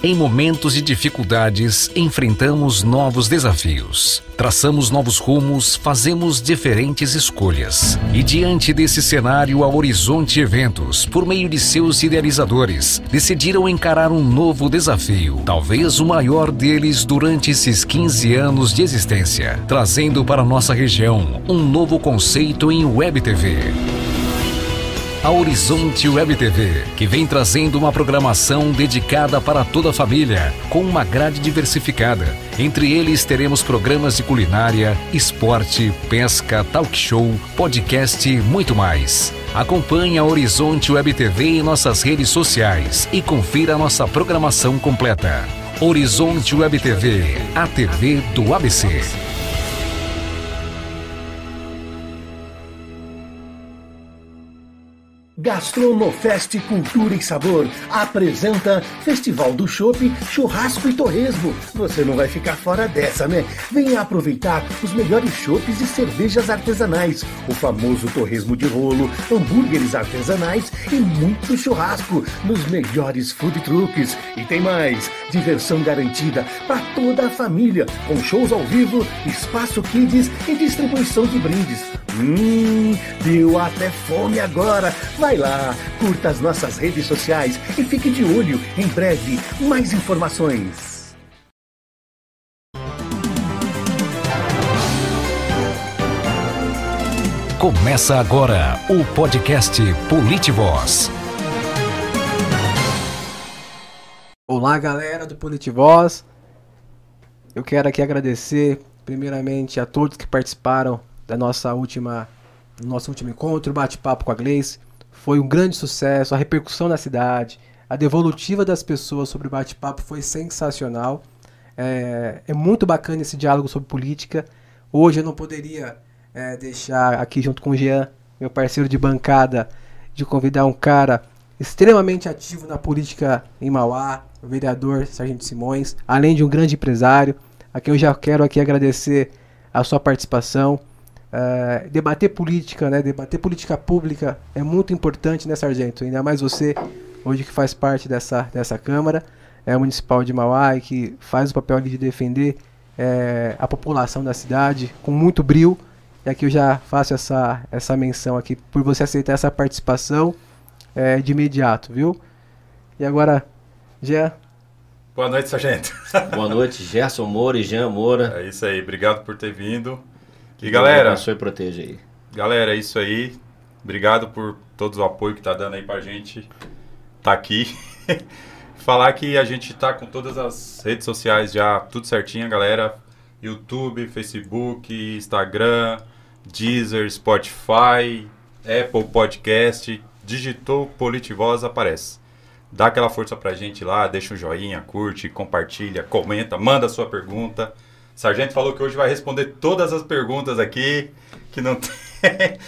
Em momentos de dificuldades, enfrentamos novos desafios. Traçamos novos rumos, fazemos diferentes escolhas. E diante desse cenário, a Horizonte Eventos, por meio de seus idealizadores, decidiram encarar um novo desafio, talvez o maior deles durante esses 15 anos de existência, trazendo para nossa região um novo conceito em Web TV a Horizonte Web TV, que vem trazendo uma programação dedicada para toda a família, com uma grade diversificada. Entre eles teremos programas de culinária, esporte, pesca, talk show, podcast e muito mais. Acompanhe a Horizonte Web TV em nossas redes sociais e confira a nossa programação completa. Horizonte Web TV, a TV do ABC. Gastronofest Cultura e Sabor apresenta Festival do Chopp, Churrasco e Torresmo. Você não vai ficar fora dessa, né? Venha aproveitar os melhores chopes e cervejas artesanais, o famoso torresmo de rolo, hambúrgueres artesanais e muito churrasco nos melhores food trucks. E tem mais, diversão garantida para toda a família, com shows ao vivo, espaço kids e distribuição de brindes. Hum, deu até fome agora. Vai lá, curta as nossas redes sociais e fique de olho. Em breve, mais informações. Começa agora o podcast Politivoz. Olá, galera do Politivoz. Eu quero aqui agradecer, primeiramente, a todos que participaram da nossa última, nosso último encontro, bate-papo com a Gleice. Foi um grande sucesso, a repercussão na cidade, a devolutiva das pessoas sobre o bate-papo foi sensacional. É, é, muito bacana esse diálogo sobre política. Hoje eu não poderia é, deixar aqui junto com o Jean, meu parceiro de bancada, de convidar um cara extremamente ativo na política em Mauá, o vereador Sargento Simões, além de um grande empresário, a quem eu já quero aqui agradecer a sua participação. Uh, debater política, né, debater política pública é muito importante, né, Sargento? Ainda mais você, hoje que faz parte dessa, dessa Câmara é municipal de Mauá e que faz o papel de defender é, a população da cidade com muito brilho. E aqui eu já faço essa, essa menção aqui por você aceitar essa participação é, de imediato, viu? E agora, Jean. Boa noite, Sargento. Boa noite, Gerson Moura e Jean Moura. É isso aí, obrigado por ter vindo. E galera. Abençoe e proteja aí. Galera, é isso aí. Obrigado por todo o apoio que tá dando aí pra gente. Tá aqui. Falar que a gente tá com todas as redes sociais já tudo certinho, galera. YouTube, Facebook, Instagram, Deezer, Spotify, Apple Podcast. Digitou Politivoz, aparece. Dá aquela força pra gente lá, deixa um joinha, curte, compartilha, comenta, manda sua pergunta. Sargento falou que hoje vai responder todas as perguntas aqui, que não tem.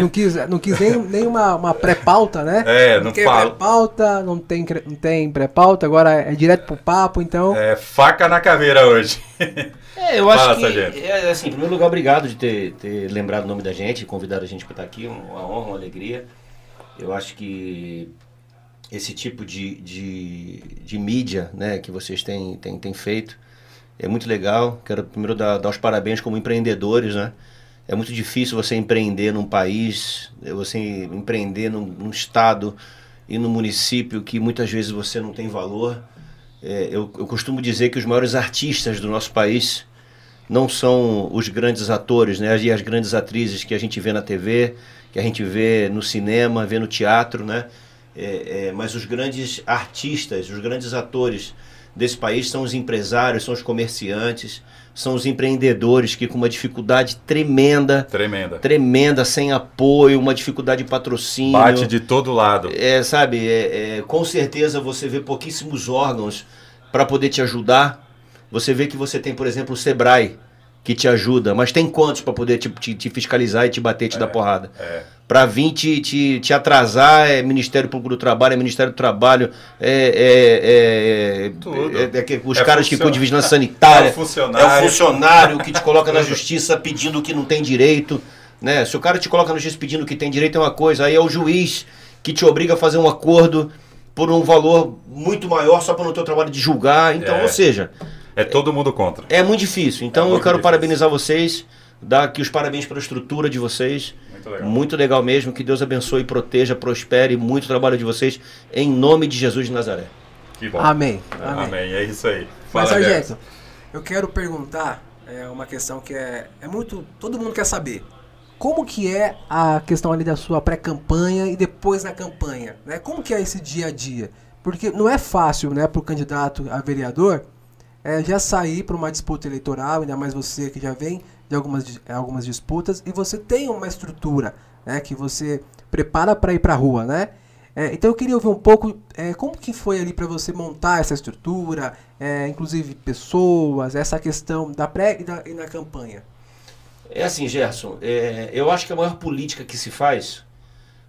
não quis, não quis nem, nem uma, uma pré-pauta, né? É, não fala. pré-pauta, não tem, não tem pré-pauta, agora é direto pro papo, então. É, faca na caveira hoje. É, eu acho que, é, assim, em primeiro lugar, obrigado de ter, ter lembrado o nome da gente, convidado a gente para estar aqui, uma honra, uma alegria. Eu acho que esse tipo de, de, de mídia né, que vocês têm, têm, têm feito é muito legal. Quero primeiro dar, dar os parabéns como empreendedores, né? É muito difícil você empreender num país, você empreender num, num estado e num município que muitas vezes você não tem valor. É, eu, eu costumo dizer que os maiores artistas do nosso país não são os grandes atores, né? E as grandes atrizes que a gente vê na TV, que a gente vê no cinema, vê no teatro, né? É, é, mas os grandes artistas, os grandes atores desse país são os empresários, são os comerciantes, são os empreendedores que com uma dificuldade tremenda, tremenda, tremenda, sem apoio, uma dificuldade de patrocínio, bate de todo lado. É, sabe, é, é, com certeza você vê pouquíssimos órgãos para poder te ajudar. Você vê que você tem, por exemplo, o Sebrae que te ajuda, mas tem quantos para poder te, te, te, fiscalizar e te bater, te é, dar porrada? É para vir te, te, te, atrasar, é Ministério Público do Trabalho, é Ministério do Trabalho, é, é, é, Tudo. é, é os caras que cuidam de vigilância sanitária, é o funcionário, é o funcionário que te coloca na justiça pedindo o que não tem direito. Né? Se o cara te coloca na justiça pedindo o que tem direito é uma coisa, aí é o juiz que te obriga a fazer um acordo por um valor muito maior só para não ter o trabalho de julgar. Então, é. ou seja. É todo mundo contra. É muito difícil. Então é eu quero difícil. parabenizar vocês, dar aqui os parabéns pela estrutura de vocês. Muito legal. Muito legal mesmo. Que Deus abençoe, proteja, prospere muito o trabalho de vocês. Em nome de Jesus de Nazaré. Que bom. Amém. Amém. Amém. É isso aí. Fala, Mas, Sargento, eu quero perguntar é uma questão que é, é muito. Todo mundo quer saber. Como que é a questão ali da sua pré-campanha e depois na campanha? Né? Como que é esse dia a dia? Porque não é fácil né, para o candidato a vereador é, já sair para uma disputa eleitoral, ainda mais você que já vem de algumas, algumas disputas, e você tem uma estrutura né, que você prepara para ir para a rua, né? É, então eu queria ouvir um pouco é, como que foi ali para você montar essa estrutura, é, inclusive pessoas, essa questão da pré e, da, e na campanha. É assim, Gerson, é, eu acho que a maior política que se faz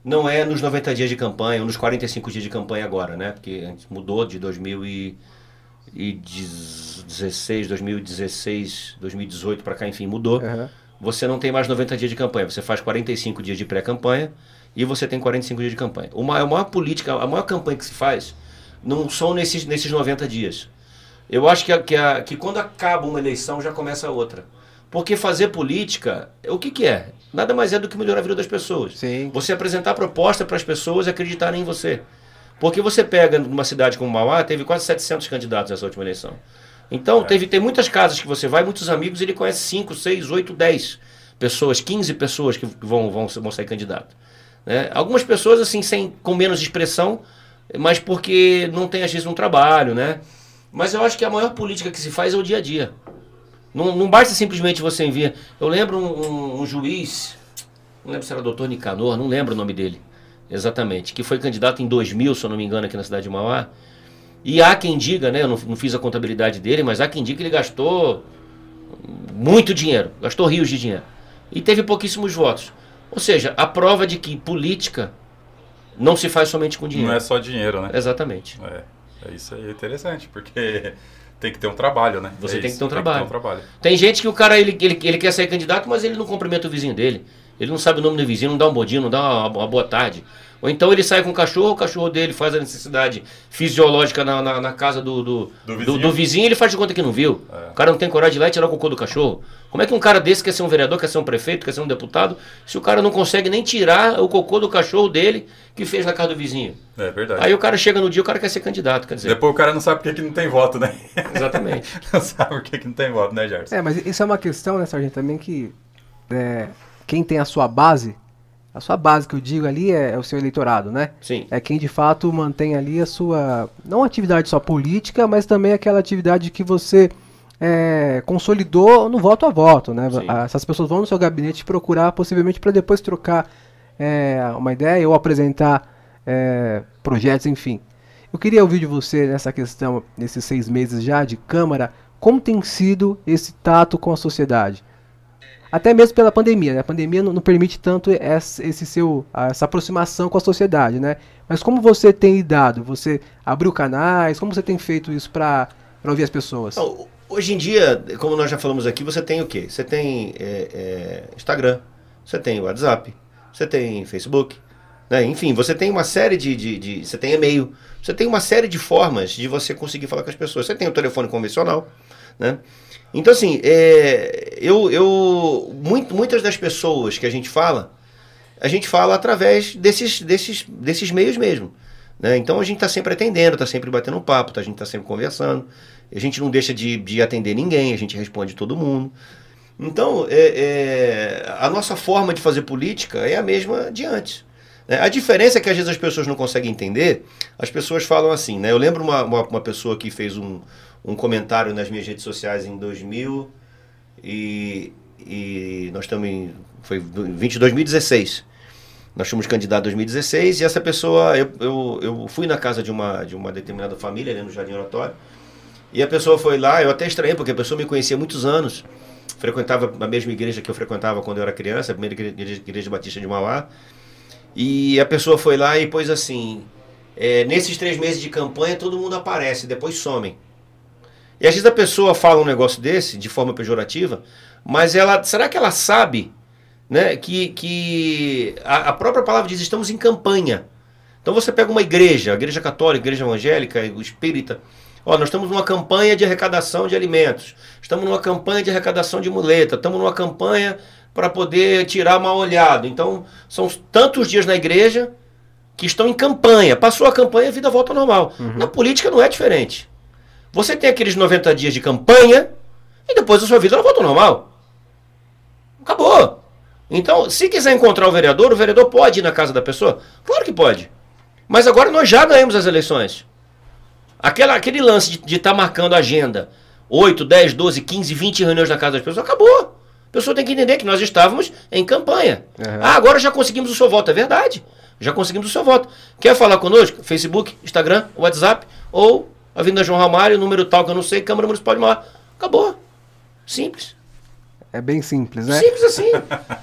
não é nos 90 dias de campanha, ou nos 45 dias de campanha agora, né? Porque a gente mudou de 2016, 2016, 2018 para cá, enfim, mudou. Uhum. Você não tem mais 90 dias de campanha, você faz 45 dias de pré-campanha e você tem 45 dias de campanha. Maior, a maior política, a maior campanha que se faz não são nesses, nesses 90 dias. Eu acho que, a, que, a, que quando acaba uma eleição já começa outra. Porque fazer política, o que, que é? Nada mais é do que melhorar a vida das pessoas. Sim. Você apresentar proposta para as pessoas acreditarem em você. Porque você pega numa cidade como Mauá, teve quase 700 candidatos nessa última eleição. Então, é. teve, tem muitas casas que você vai, muitos amigos, ele conhece 5, 6, 8, 10 pessoas, 15 pessoas que vão, vão, vão sair candidato. Né? Algumas pessoas, assim, sem, com menos expressão, mas porque não tem, às vezes, um trabalho, né? Mas eu acho que a maior política que se faz é o dia a dia. Não, não basta simplesmente você enviar. Eu lembro um, um, um, juiz, não lembro se era doutor Nicanor, não lembro o nome dele exatamente, que foi candidato em 2000, se eu não me engano, aqui na cidade de Mauá. E há quem diga, né, eu não, não fiz a contabilidade dele, mas há quem diga que ele gastou muito dinheiro, gastou rios de dinheiro. E teve pouquíssimos votos. Ou seja, a prova de que política não se faz somente com dinheiro. Não é só dinheiro, né? Exatamente. É, é isso aí é interessante, porque tem que ter um trabalho, né? Você é tem, que ter um, trabalho. Tem, um trabalho. tem gente que o cara ele, ele, ele quer ser candidato, mas ele não cumprimenta o vizinho dele. Ele não sabe o nome do vizinho, não dá um bodinho, não dá uma, uma boa tarde. Ou então ele sai com o cachorro, o cachorro dele faz a necessidade fisiológica na, na, na casa do, do, do, vizinho. Do, do, vizinho e ele faz de conta que não viu. É. O cara não tem coragem de ir lá e tirar o cocô do cachorro. Como é que um cara desse quer ser um vereador, quer ser um prefeito, quer ser um deputado, se o cara não consegue nem tirar o cocô do cachorro dele que fez na casa do vizinho? É verdade. Aí o cara chega no dia, o cara quer ser candidato, quer dizer. Depois o cara não sabe por que, que não tem voto, né? Exatamente. não sabe por que, que não tem voto, né, Gerson? É, mas isso é uma questão, né, Sargento, também que é, quem tem a sua base a sua base que eu digo ali é, é, o seu eleitorado, né? Sim. É quem de fato mantém ali a sua. Não atividade só política, mas também aquela atividade que você é, consolidou no voto a voto, né? Sim. Essas pessoas vão no seu gabinete procurar, possivelmente, para depois trocar é, uma ideia ou apresentar é, projetos, enfim. Eu queria ouvir de você nessa questão, nesses seis meses já de Câmara, como tem sido esse tato com a sociedade? Até mesmo pela pandemia, né? A pandemia não, não permite tanto essa, esse seu, essa aproximação com a sociedade, né? Mas como você tem lidado? Você abriu canais? Como você tem feito isso para ouvir as pessoas? Então, hoje em dia, como nós já falamos aqui, você tem o quê? Você tem é, é, Instagram, você tem WhatsApp, você tem Facebook, né? enfim, você tem uma série de, de, de, Você tem e-mail, você tem uma série de formas de você conseguir falar com as pessoas. Você tem o telefone convencional, né? Então, assim, é, eu, eu muito, muitas das pessoas que a gente fala, a gente fala através desses, desses, desses meios mesmo. Né? Então, a gente está sempre atendendo, está sempre batendo um papo, tá, a gente está sempre conversando. A gente não deixa de, de atender ninguém, a gente responde todo mundo. Então, é, é, a nossa forma de fazer política é a mesma de antes. Né? A diferença é que às vezes as pessoas não conseguem entender. As pessoas falam assim, né? Eu lembro uma, uma, uma pessoa que fez um, um comentário nas minhas redes sociais em 2000 e, e nós estamos em foi 20 2016. Nós fomos candidatos em 2016 e essa pessoa eu, eu, eu fui na casa de uma de uma determinada família ali no Jardim Oratório e a pessoa foi lá, eu até estranhei porque a pessoa me conhecia há muitos anos, frequentava a mesma igreja que eu frequentava quando eu era criança, a primeira igreja, igreja Batista de Mauá. E a pessoa foi lá e pôs assim: é, nesses três meses de campanha todo mundo aparece, depois somem. E às vezes a pessoa fala um negócio desse de forma pejorativa, mas ela, será que ela sabe, né, que, que a, a própria palavra diz estamos em campanha, Então você pega uma igreja, igreja católica, igreja evangélica, o espírita. Ó, nós estamos numa campanha de arrecadação de alimentos. Estamos numa campanha de arrecadação de muleta. Estamos numa campanha para poder tirar mal olhado. Então, são tantos dias na igreja que estão em campanha. Passou a campanha, a vida volta ao normal. Uhum. Na política não é diferente. Você tem aqueles 90 dias de campanha e depois a sua vida volta ao normal. Acabou. Então, se quiser encontrar o vereador, o vereador pode ir na casa da pessoa? Claro que pode. Mas agora nós já ganhamos as eleições. Aquela, aquele lance de estar tá marcando agenda, 8, 10, 12, 15, 20 reuniões na casa das pessoas, acabou. A pessoa tem que entender que nós estávamos em campanha. Uhum. Ah, agora já conseguimos o seu voto. É verdade. Já conseguimos o seu voto. Quer falar conosco? Facebook, Instagram, WhatsApp ou Avenida João Ramalho, número tal que eu não sei, Câmara Municipal de Mar. Acabou. Simples. É bem simples, né? Simples assim.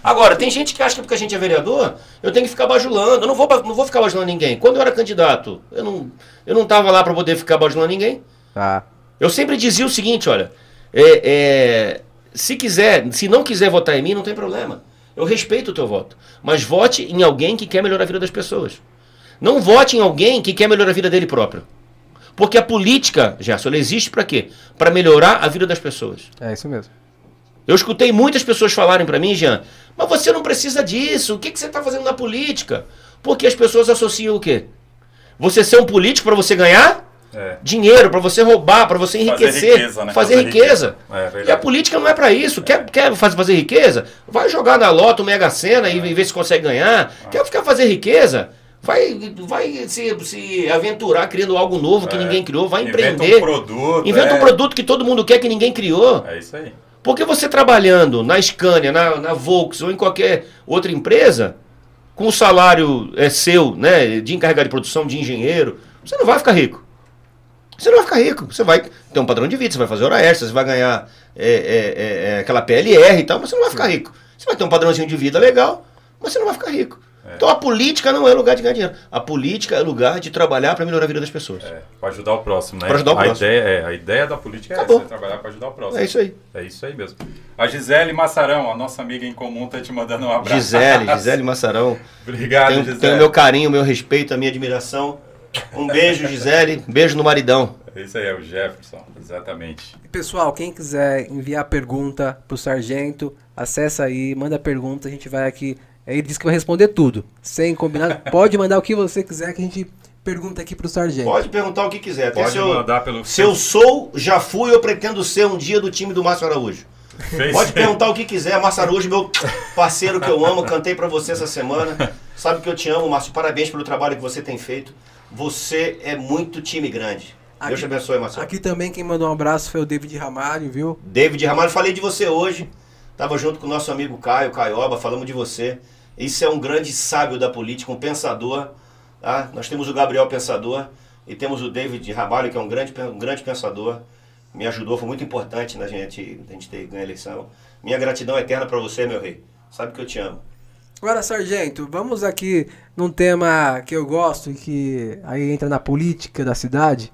Agora, tem gente que acha que porque a gente é vereador, eu tenho que ficar bajulando. Eu não vou, não vou ficar bajulando ninguém. Quando eu era candidato, eu não, eu não tava lá para poder ficar bajulando ninguém. Ah. Eu sempre dizia o seguinte, olha, é, é, se quiser, se não quiser votar em mim, não tem problema. Eu respeito o teu voto. Mas vote em alguém que quer melhorar a vida das pessoas. Não vote em alguém que quer melhorar a vida dele próprio. Porque a política, Gerson, ela existe para quê? Para melhorar a vida das pessoas. É isso mesmo. Eu escutei muitas pessoas falarem para mim, Jean, mas você não precisa disso. O que, que você está fazendo na política? Porque as pessoas associam o quê? Você ser um político para você ganhar é. dinheiro, para você roubar, para você enriquecer, fazer riqueza. Né? Fazer fazer riqueza. riqueza. É, e a política não é para isso. Quer, quer fazer, fazer riqueza? Vai jogar na loto, mega sena e, ver se consegue ganhar. Quer ficar fazer riqueza? Vai, vai se, se aventurar criando algo novo que é. ninguém criou, vai Inventa empreender. Um produto, Inventa um é. produto que todo mundo quer que ninguém criou. É isso aí. Porque você trabalhando na Scania, na, na Volks ou em qualquer outra empresa, com o salário é seu, né, de encarregado de produção, de engenheiro, você não vai ficar rico. Você não vai ficar rico. Você vai ter um padrão de vida, você vai fazer hora extra, você vai ganhar é, é, é, é aquela PLR e tal, mas você não vai ficar rico. Você vai ter um padrãozinho de vida legal, mas você não vai ficar rico. É. Então a política não é lugar de ganhar dinheiro. A política é lugar de trabalhar para melhorar a vida das pessoas. É, para ajudar o próximo, né? Para ajudar o a próximo. Ideia, é, a ideia da política é Acabou. essa, é trabalhar para ajudar o próximo. É isso aí. É isso aí mesmo. A Gisele Massarão, a nossa amiga em comum, está te mandando um abraço. Gisele, Gisele Massarão. Obrigado, tenho, Gisele. Tenho o meu carinho, o meu respeito, a minha admiração. Um beijo, Gisele. Beijo no maridão. É isso aí, é o Jefferson, exatamente. Pessoal, quem quiser enviar pergunta pro sargento, acessa aí, manda pergunta, a gente vai aqui ele disse que vai responder tudo. Sem combinar. Pode mandar o que você quiser que a gente pergunta aqui pro sargento. Pode perguntar o que quiser. Pode se mandar pelo. Se eu sou, já fui ou pretendo ser um dia do time do Márcio Araújo. Fez Pode perguntar o que quiser. Márcio Araújo, meu parceiro que eu amo, cantei para você essa semana. Sabe que eu te amo, Márcio. Parabéns pelo trabalho que você tem feito. Você é muito time grande. Aqui, Deus te abençoe, Márcio. Aqui também quem mandou um abraço foi o David Ramalho, viu? David Ramalho, falei de você hoje. Tava junto com o nosso amigo Caio, Caioba, falamos de você. Isso é um grande sábio da política, um pensador. Tá? Nós temos o Gabriel Pensador e temos o David Rabalho, que é um grande, um grande pensador. Me ajudou, foi muito importante na gente, a gente ter ganho a eleição. Minha gratidão eterna para você, meu rei. Sabe que eu te amo. Agora, sargento, vamos aqui num tema que eu gosto e que aí entra na política da cidade.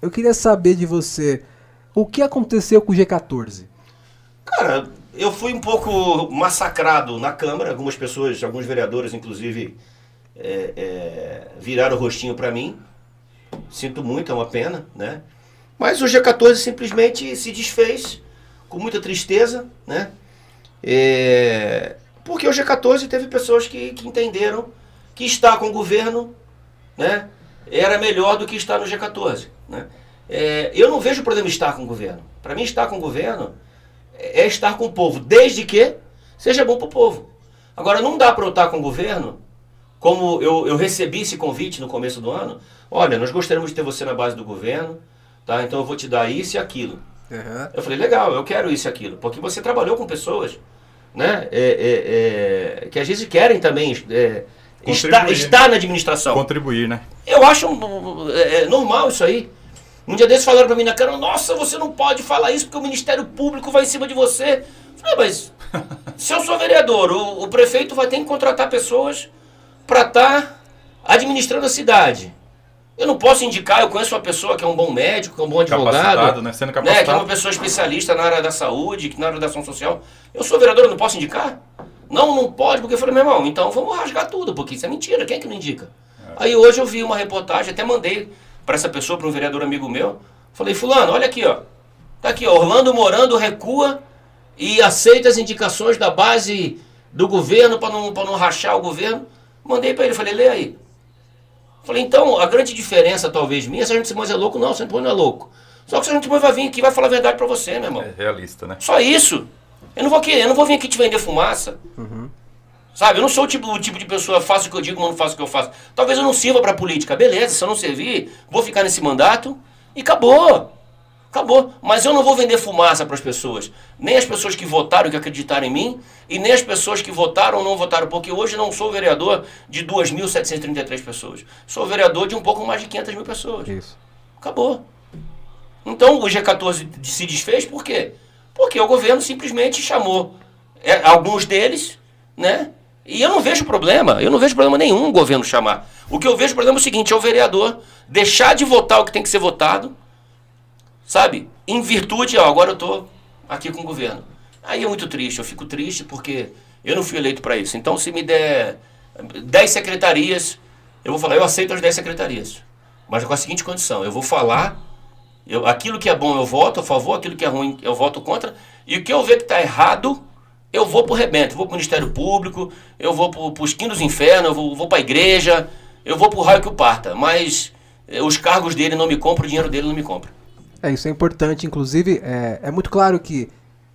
Eu queria saber de você o que aconteceu com o G14. Cara, eu fui um pouco massacrado na Câmara. Algumas pessoas, alguns vereadores, inclusive, é, é, viraram o rostinho para mim. Sinto muito, é uma pena, né? Mas o G14 simplesmente se desfez com muita tristeza, né? É, porque o G14 teve pessoas que, que entenderam que estar com o governo, né? Era melhor do que estar no G14, né? É, eu não vejo problema estar com o governo. Para mim, estar com o governo é estar com o povo, desde que seja bom para o povo. Agora, não dá para eu estar com o governo, como eu, eu recebi esse convite no começo do ano. Olha, nós gostaríamos de ter você na base do governo, tá? então eu vou te dar isso e aquilo. Uhum. Eu falei, legal, eu quero isso e aquilo, porque você trabalhou com pessoas né? É, é, é, que às vezes querem também é, estar, estar na administração. Contribuir, né? Eu acho é, é, normal isso aí. Um dia desses falaram pra mim na cara, nossa, você não pode falar isso porque o Ministério Público vai em cima de você. Eu falei, mas se eu sou vereador, o, o prefeito vai ter que contratar pessoas para estar tá administrando a cidade. Eu não posso indicar, eu conheço uma pessoa que é um bom médico, que é um bom advogado, né? Sendo né? que é uma pessoa especialista na área da saúde, que na área da ação social. Eu sou vereador, eu não posso indicar? Não, não pode, porque eu falei, meu irmão, então vamos rasgar tudo, porque isso é mentira, quem é que não indica? Aí hoje eu vi uma reportagem, até mandei para essa pessoa, para um vereador amigo meu. Falei, fulano, olha aqui, ó. Tá aqui, ó, Orlando Morando recua e aceita as indicações da base do governo para não, não rachar o governo. Mandei para ele, falei, lê aí. Falei, então, a grande diferença, talvez, minha, se a gente Simões é louco, não, o Simões não é louco. Só que o Simões vai vir aqui e vai falar a verdade para você, meu irmão. É realista, né? Só isso. Eu não vou querer, eu não vou vir aqui te vender fumaça. Uhum. Sabe, eu não sou o tipo, o tipo de pessoa, faço o que eu digo, mas não faço o que eu faço. Talvez eu não sirva pra política. Beleza, se eu não servir, vou ficar nesse mandato e acabou. Acabou. Mas eu não vou vender fumaça para as pessoas. Nem as pessoas que votaram que acreditaram em mim, e nem as pessoas que votaram ou não votaram. Porque hoje não sou vereador de 2.733 pessoas. Sou vereador de um pouco mais de 500 mil pessoas. Isso. Acabou. Então o G14 se desfez por quê? Porque o governo simplesmente chamou é, alguns deles, né? E eu não vejo problema, eu não vejo problema nenhum o governo chamar. O que eu vejo problema é o seguinte, é o vereador deixar de votar o que tem que ser votado, sabe? Em virtude, ó, agora eu tô aqui com o governo. Aí é muito triste, eu fico triste porque eu não fui eleito para isso. Então se me der 10 secretarias, eu vou falar, eu aceito as 10 secretarias. Mas com a seguinte condição, eu vou falar, eu, aquilo que é bom eu voto a favor, aquilo que é ruim eu voto contra, e o que eu ver que está errado, eu vou pro rebento, eu vou pro Ministério Público, eu vou pro Esquim dos Infernos, eu vou, vou pra igreja, eu vou pro raio que o parta. Mas eh, os cargos dele não me compram, o dinheiro dele não me compra. É, isso é importante. Inclusive, é, é muito claro que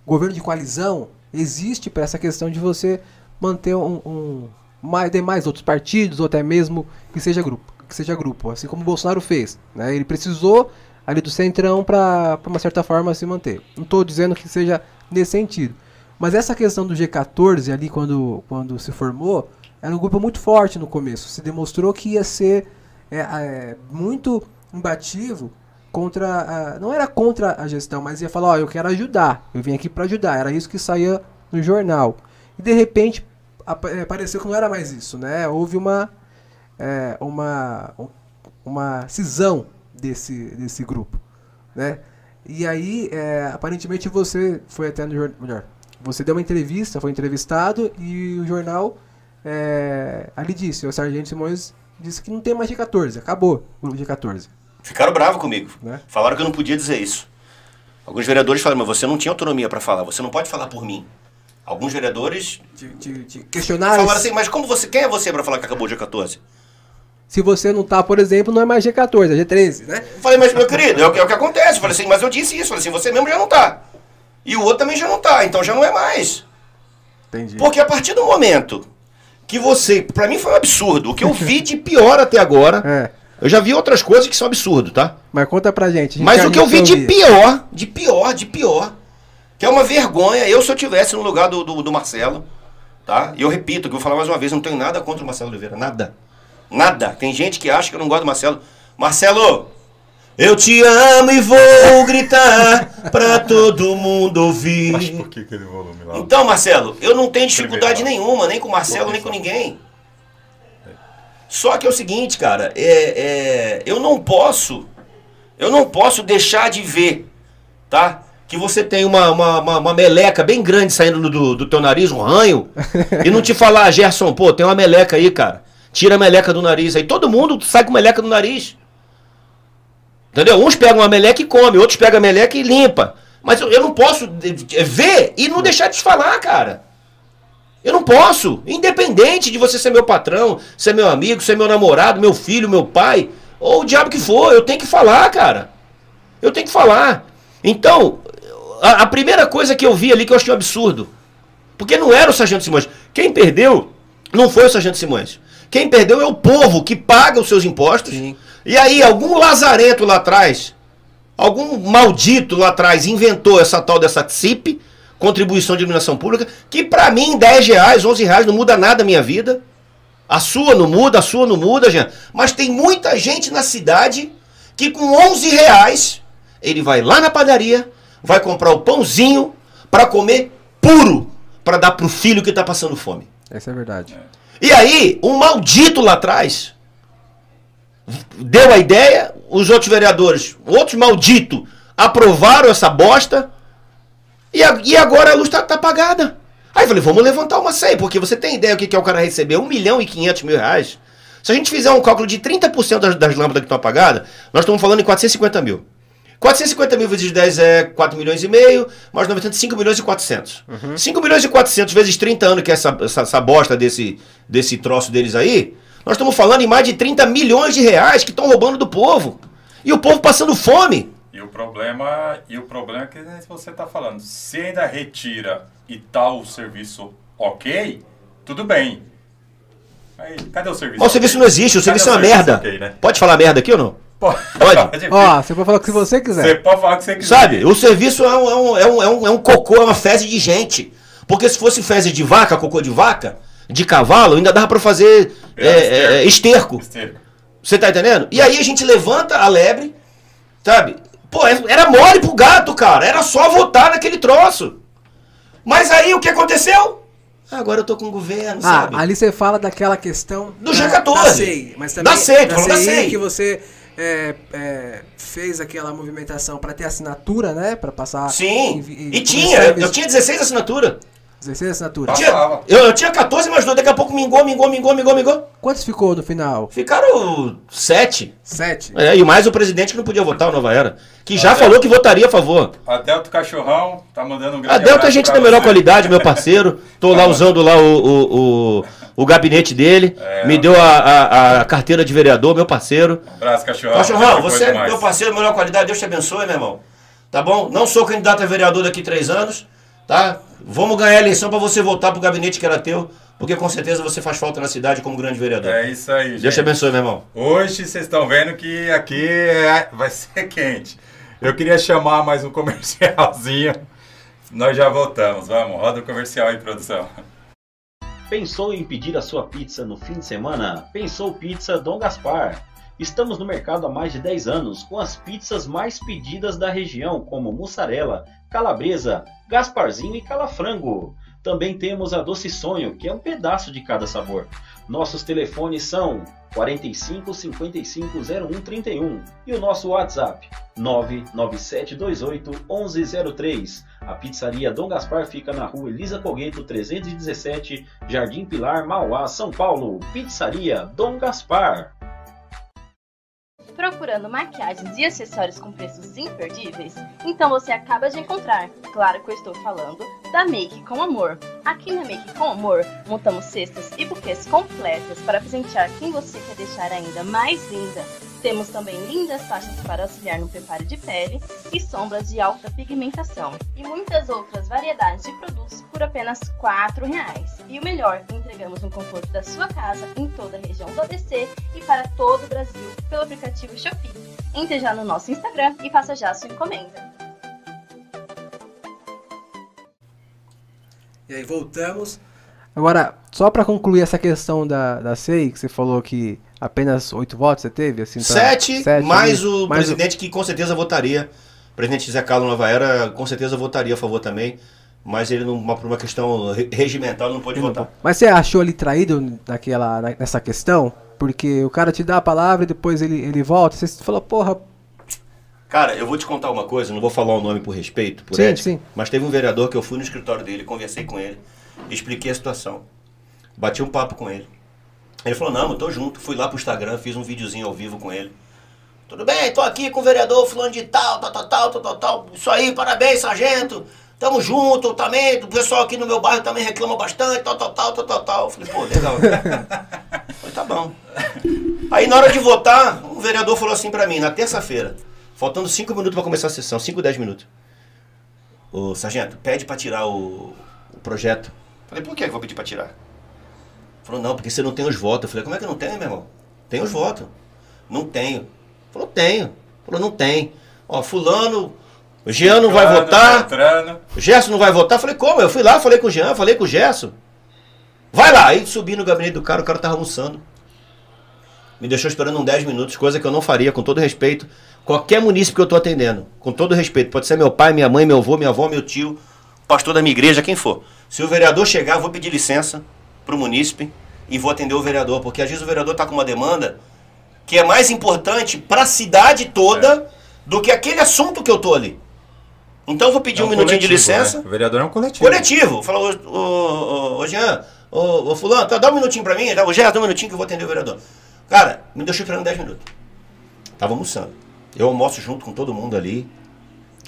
governo de coalizão existe para essa questão de você manter um, um mais demais outros partidos ou até mesmo que seja grupo, que seja grupo, assim como o Bolsonaro fez, né? Ele precisou ali do centrão para uma certa forma se manter. Não estou dizendo que seja nesse sentido, mas essa questão do G14 ali, quando, quando se formou, era um grupo muito forte no começo. Se demonstrou que ia ser é, é, muito combativo contra. A, não era contra a gestão, mas ia falar: Ó, eu quero ajudar. Eu vim aqui para ajudar. Era isso que saía no jornal. E de repente é, pareceu que não era mais isso, né? Houve uma. É, uma, uma cisão desse, desse grupo, né? E aí, é, aparentemente você foi até no jornal, melhor, você deu uma entrevista, foi entrevistado e o jornal é, ali disse, o Sargento Simões disse que não tem mais G14, acabou o grupo G14. Ficaram bravos comigo. Né? Falaram que eu não podia dizer isso. Alguns vereadores falaram, mas você não tinha autonomia para falar, você não pode falar por mim. Alguns vereadores te, te, te questionaram. Falaram assim, mas como você, quem é você para falar que acabou o G14? Se você não tá, por exemplo, não é mais G14, é G13, né? falei, mas meu querido, é o que, é o que acontece. Eu falei assim, mas eu disse isso. falei assim, você mesmo já não tá. E o outro também já não tá, então já não é mais. Entendi. Porque a partir do momento que você. Pra mim foi um absurdo. O que eu vi de pior até agora. É. Eu já vi outras coisas que são absurdo, tá? Mas conta pra gente. gente Mas o que eu vi de pior, de pior, de pior, que é uma vergonha, eu se eu tivesse no lugar do, do, do Marcelo, tá? E eu repito, que eu vou falar mais uma vez, não tenho nada contra o Marcelo Oliveira, nada. Nada. Tem gente que acha que eu não gosto do Marcelo. Marcelo, eu te amo e vou gritar pra todo mundo ouvir. Mas por que aquele volume lá? Então, Marcelo, eu não tenho dificuldade nenhuma, nem com o Marcelo, nem com ninguém. Só que é o seguinte, cara, é, é, eu não posso, eu não posso deixar de ver, tá? Que você tem uma, uma, uma, uma meleca bem grande saindo do, do teu nariz, um ranho, e não te falar, Gerson, pô, tem uma meleca aí, cara. Tira a meleca do nariz aí. Todo mundo sai com meleca do nariz. Entendeu? Uns pegam a meleca e come, outros pegam a meleca e limpa. Mas eu, eu não posso ver e não deixar de te falar, cara. Eu não posso. Independente de você ser meu patrão, ser meu amigo, ser meu namorado, meu filho, meu pai, ou o diabo que for, eu tenho que falar, cara. Eu tenho que falar. Então, a, a primeira coisa que eu vi ali que eu achei um absurdo. Porque não era o Sargento Simões. Quem perdeu não foi o Sargento Simões. Quem perdeu é o povo que paga os seus impostos. Sim. E aí, algum lazarento lá atrás, algum maldito lá atrás inventou essa tal dessa CIP, contribuição de iluminação pública, que para mim 10 reais, 11 reais não muda nada a minha vida. A sua não muda, a sua não muda, gente. Mas tem muita gente na cidade que com 11 reais ele vai lá na padaria, vai comprar o pãozinho para comer puro, para dar pro filho que tá passando fome. Essa é verdade. E aí, um maldito lá atrás deu a ideia, os outros vereadores, outros malditos, aprovaram essa bosta e, a, e agora a luz está tá apagada. Aí eu falei, vamos levantar uma senha, porque você tem ideia o que, que é o cara receber 1 milhão e 500 mil reais Se a gente fizer um cálculo de 30% das, das lâmpadas que estão apagadas, nós estamos falando em 450 mil. 450 mil vezes 10 é 4 milhões e meio, mais 95 milhões e 400. Uhum. 5 milhões e 400 vezes 30 anos, que é essa, essa, essa, bosta desse, desse troço deles aí, nós estamos falando em mais de 30 milhões de reais que estão roubando do povo. E o povo passando fome. E o problema, e o problema é que você está falando, se ainda retira e tal tá o serviço ok, tudo bem. Aí, cadê o serviço? Mas o serviço não existe, o serviço é uma merda. Okay, né? Pode falar merda aqui ou não? Pode. Ó, você pode falar o que você quiser. Você pode falar o que você quiser. Sabe, o serviço é um, é um, é um, é um, é um cocô, é uma fezes de gente. Porque se fosse fezes de vaca, cocô de vaca, de cavalo, ainda dava para fazer é, é, é, esterco. esterco. Você tá entendendo? E aí a gente levanta a lebre, sabe? Pô, é, era mole pro gato, cara. Era só votar naquele troço. Mas aí o que aconteceu? Agora eu tô com o governo, ah, sabe? Ali você fala daquela questão do G14. Da SEI, mas também da SEI, da, da SEI. que você é, é, fez aquela movimentação para ter assinatura, né? Para passar. Sim. E, e tinha, eu tinha 16 assinaturas. 16 assinaturas. Tinha, eu, eu tinha 14 mais 2, daqui a pouco mingou, mingou, mingou, mingou, mingou. Quantos ficou no final? Ficaram 7. 7. É, e mais o presidente que não podia votar o Nova Era. Que já falou que votaria a favor. Adelto Cachorrão tá mandando um grande Adelto é gente da melhor qualidade, meu parceiro. Tô lá usando lá o, o, o, o gabinete dele. É, me deu a, a, a, carteira de vereador, meu parceiro. Um abraço, Cachorrão. Cachorrão, você é meu parceiro, melhor qualidade. Deus te abençoe, meu irmão. Tá bom? Não sou candidato a vereador daqui três anos. Tá? Vamos ganhar a eleição para você voltar pro gabinete que era teu, porque com certeza você faz falta na cidade como grande vereador. É isso aí. Deus gente. te abençoe, meu irmão. Hoje vocês estão vendo que aqui é, vai ser quente. Eu queria chamar mais um comercialzinho. Nós já voltamos. Vamos, roda o comercial aí, produção. Pensou em pedir a sua pizza no fim de semana? Pensou Pizza Dom Gaspar. Estamos no mercado há mais de 10 anos com as pizzas mais pedidas da região, como mussarela, calabresa, gasparzinho e calafrango. Também temos a Doce Sonho, que é um pedaço de cada sabor. Nossos telefones são 45 55 01 31 e o nosso WhatsApp 99728 1103. A pizzaria Dom Gaspar fica na rua Elisa Cogueto 317, Jardim Pilar, Mauá, São Paulo. Pizzaria Dom Gaspar. Procurando maquiagens e acessórios com preços imperdíveis? Então você acaba de encontrar. Claro que eu estou falando da Make com Amor. Aqui na Make com Amor, montamos cestas e buquês completas para presentear quem você quer deixar ainda mais linda. Temos também lindas faixas para auxiliar no preparo de pele e sombras de alta pigmentação. E muitas outras variedades de produtos por apenas R$ 4,00. E o melhor, entregamos no conforto da sua casa em toda a região do ABC e para todo o Brasil pelo aplicativo Shopee. Entre já no nosso Instagram e faça já sua encomenda. E aí voltamos. Agora, só para concluir essa questão da, da SEI, que você falou que apenas oito votos você teve? Assim, pra... sete, sete, mais o mais presidente o... que com certeza votaria. O presidente Zé Carlos Nova Era com certeza votaria a favor também. Mas ele, numa, por uma questão regimental, não pôde votar. Mas você achou ele traído naquela, nessa questão? Porque o cara te dá a palavra e depois ele, ele volta. Você falou, porra, Cara, eu vou te contar uma coisa, não vou falar o nome por respeito, por sim, ética, sim. mas teve um vereador que eu fui no escritório dele, conversei com ele, expliquei a situação. Bati um papo com ele. Ele falou, não, eu tô junto. Fui lá pro Instagram, fiz um videozinho ao vivo com ele. Tudo bem, tô aqui com o vereador fulano de tal, tal, tal, tal, tal, tal, Isso aí, parabéns, sargento. Tamo junto também. O pessoal aqui no meu bairro também reclama bastante, tal, tal, tal, tal, tal, tal. Eu falei, pô, legal. falei, tá bom. Aí na hora de votar, o vereador falou assim pra mim, na terça-feira. Faltando 5 minutos para começar a sessão, 5, 10 minutos. Ô, sargento, pede para tirar o, o, projeto. Falei, por que eu vou pedir para tirar? Falou, não, porque você não tem os votos. Eu falei, como é que eu não tenho, meu irmão? Tem os votos. Não tenho. Falou, tenho. Falou, não tem. Ó, fulano, o Jean não vai votar. O Gerson não vai votar. Falei, como? Eu fui lá, falei com o Jean, falei com o Gerson. Vai lá. Aí subi no gabinete do cara, o cara tava almoçando. Me deixou esperando uns 10 minutos, coisa que eu não faria, com todo respeito. Qualquer munícipe que eu estou atendendo, com todo respeito, pode ser meu pai, minha mãe, meu avô, minha avó, meu tio, pastor da minha igreja, quem for. Se o vereador chegar, eu vou pedir licença para o munícipe e vou atender o vereador, porque às vezes o vereador está com uma demanda que é mais importante para a cidade toda é. do que aquele assunto que eu tô ali. Então eu vou pedir é um, um minutinho de licença. Né? O vereador é um coletivo. Coletivo. Falou, ô, ô, ô, Jean, ô, ô fulano, tá, dá um minutinho para mim, o Jean, dá um minutinho que eu vou atender o vereador. Cara, me deixou esperando 10 minutos. Tava almoçando. Eu almoço junto com todo mundo ali.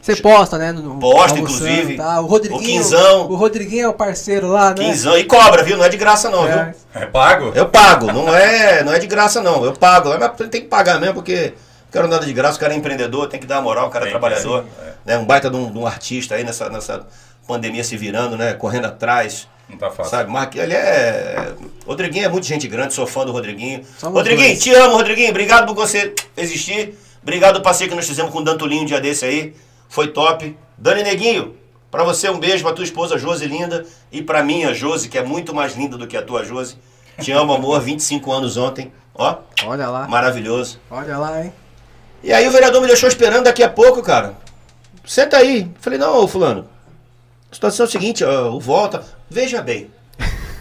Você posta, né? No, Posta, inclusive. Tá? O Rodriguinho. O Quinzão. O Rodriguinho é o parceiro lá, né? Quinzão. E cobra, viu? Não é de graça não, É. viu? É pago? Eu pago, não é, não é de graça não. Eu pago, mas tem que pagar mesmo porque não quero nada de graça, o cara é empreendedor, tem que dar moral, o cara é trabalhador, sim, é. né? Um baita de um, de um artista aí nessa, nessa pandemia se virando, né? Correndo atrás. Não tá fácil. Sabe, Marque, ele é. Rodriguinho é muito gente grande, sou fã do Rodriguinho. Somos Rodriguinho, dois. te amo, Rodriguinho. Obrigado por você existir. Obrigado do passeio que nós fizemos com o Dantulinho um dia desse aí. Foi top. Dani Neguinho, pra você um beijo, pra tua esposa Josi linda. E pra minha Josi, que é muito mais linda do que a tua Josi. Te amo, amor. 25 anos ontem. Ó, Olha lá. maravilhoso. Olha lá, hein? E aí o vereador me deixou esperando daqui a pouco, cara. Senta aí. Falei, não, ô fulano. A situação é o seguinte, ó, o volta. Veja bem.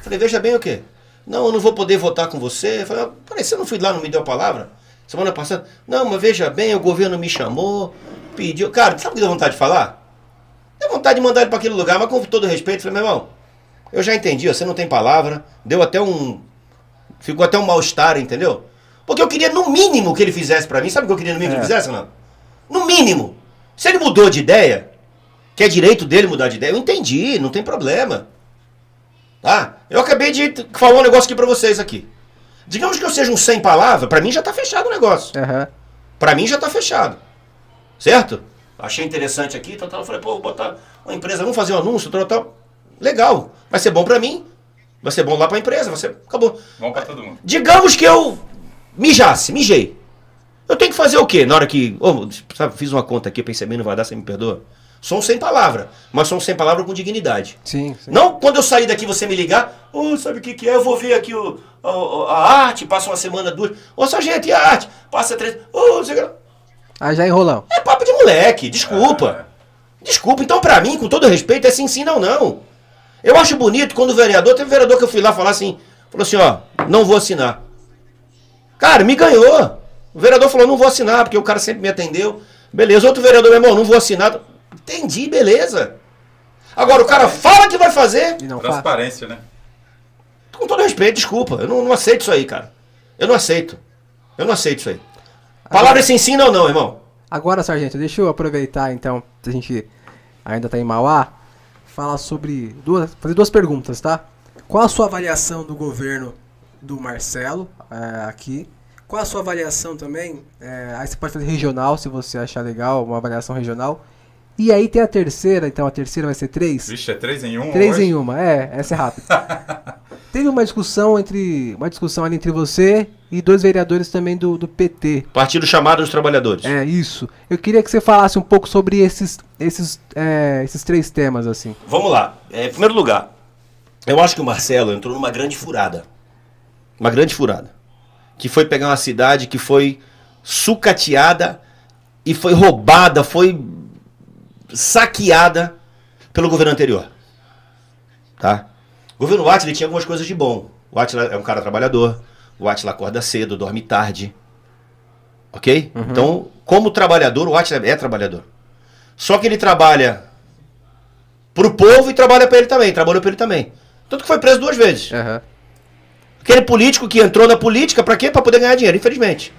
Falei, veja bem o quê? Não, eu não vou poder votar com você. Falei, ah, peraí, você não foi lá, não me deu a palavra? Semana passada? Não, mas veja bem, o governo me chamou, pediu. Cara, sabe o que deu vontade de falar? Deu vontade de mandar ele para aquele lugar, mas com todo respeito, falei, meu irmão, eu já entendi, ó, você não tem palavra. Deu até um. Ficou até um mal-estar, entendeu? Porque eu queria, no mínimo, que ele fizesse para mim. Sabe o que eu queria no mínimo que ele fizesse, não? No mínimo. Se ele mudou de ideia, que é direito dele mudar de ideia, eu entendi, não tem problema. Tá? Eu acabei de falar um negócio aqui pra vocês aqui. Digamos que eu seja um sem palavra, pra mim já tá fechado o negócio. Aham. Pra mim já tá fechado. Certo? Achei interessante aqui, tal, tal. Eu falei, pô, vou botar uma empresa, vamos fazer um anúncio, tal, tal. Legal. Vai ser bom pra mim. Vai ser bom lá pra empresa. Vai ser... Acabou. Vamos pra todo mundo. Digamos que eu mijasse, mijei. Eu tenho que fazer o quê? Na hora que. Ô, sabe, fiz uma conta aqui, pensei bem, não vai dar, você me perdoa? Sou um sem palavra, mas sou um sem palavra com dignidade. Sim, sim. Não quando eu sair daqui você me ligar, ô, sabe o que, que é? Eu vou ver aqui o, a, a arte, passa uma semana, duas. Ô, sargento, e a arte? Passa três. Ô, o que lá. Aí já enrolão. É papo de moleque, desculpa. Desculpa, então pra mim, com todo respeito, é sim, sim, não, não. Eu acho bonito quando o vereador, teve um vereador que eu fui lá falar assim, falou assim, ó, não vou assinar. Cara, me ganhou. O vereador falou, não vou assinar, porque o cara sempre me atendeu. Beleza, outro vereador, meu irmão, não vou assinar. Entendi, beleza. Agora, o cara fala que vai fazer, E não faz. Transparência, né? com todo respeito, desculpa. Eu não, não aceito isso aí, cara. Eu não aceito. Eu não aceito isso aí. Palavra se ensina ou não, irmão? Agora, sargento, deixa eu aproveitar então, se a gente ainda tá em Mauá, falar sobre duas, fazer duas perguntas, tá? Qual a sua avaliação do governo do Marcelo é, aqui? Qual a sua avaliação também? é, aí você pode fazer regional, se você achar legal, uma avaliação regional. E aí tem a terceira, então a terceira vai ser três. Vixe, é três em um Três hoje? em uma, é, essa é rápida. Teve uma discussão entre. Uma discussão ali entre você e dois vereadores também do, do PT. Partido chamado dos trabalhadores. É, isso. Eu queria que você falasse um pouco sobre esses, esses, é, esses três temas, assim. Vamos lá. É, em primeiro lugar, eu acho que o Marcelo entrou numa grande furada. Uma grande furada. Que foi pegar uma cidade que foi sucateada e foi roubada, foi saqueada pelo governo anterior. Tá? O governo Atila tinha algumas coisas de bom. O Atila é um cara trabalhador. O Atila acorda cedo, dorme tarde. Ok? Então, como trabalhador, o Atila é trabalhador. Só que ele trabalha pro povo e trabalha pra ele também. Trabalhou pra ele também. Tanto que foi preso duas vezes. Aham. Aquele político que entrou na política, pra quê? Pra poder ganhar dinheiro, infelizmente.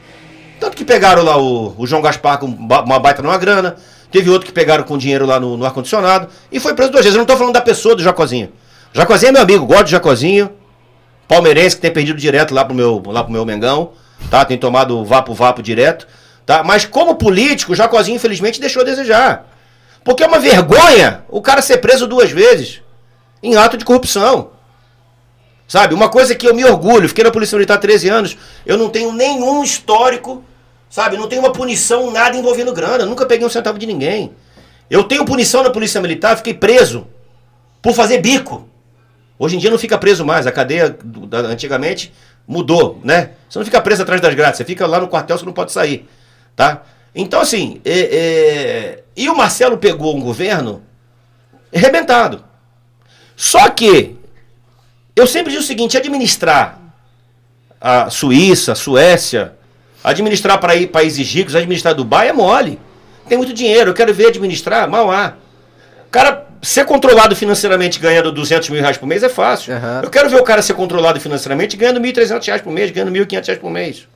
Tanto que pegaram lá o, o João Gaspar com uma baita numa grana. Teve outro que pegaram com dinheiro lá no, no ar-condicionado. E foi preso duas vezes. Eu não tô falando da pessoa do Jacozinho. Jacozinho é meu amigo, gosto do Jacozinho. Palmeirense que tem perdido direto lá pro meu, lá pro meu Mengão. Tá? Tem tomado vapo-vapo direto. Tá? Mas como político, o Jacozinho infelizmente deixou a desejar. Porque é uma vergonha o cara ser preso duas vezes em ato de corrupção. Sabe? Uma coisa que eu me orgulho, fiquei na Polícia Militar há 13 anos, eu não tenho nenhum histórico, sabe? Não tenho uma punição, nada envolvendo grana, nunca peguei um centavo de ninguém. Eu tenho punição na Polícia Militar, fiquei preso por fazer bico. Hoje em dia não fica preso mais, a cadeia antigamente mudou, né? Você não fica preso atrás das grades, você fica lá no quartel, você não pode sair, tá? Então assim, é- é, e o Marcelo pegou um governo arrebentado. Só que eu sempre digo o seguinte: administrar a Suíça, a Suécia, administrar para ir países ricos, administrar Dubai é mole. Tem muito dinheiro, eu quero ver administrar Mauá. Cara ser controlado financeiramente ganhando 200 mil reais por mês é fácil. Uhum. Eu quero ver o cara ser controlado financeiramente ganhando 1.300 reais por mês, ganhando 1.500 reais por mês.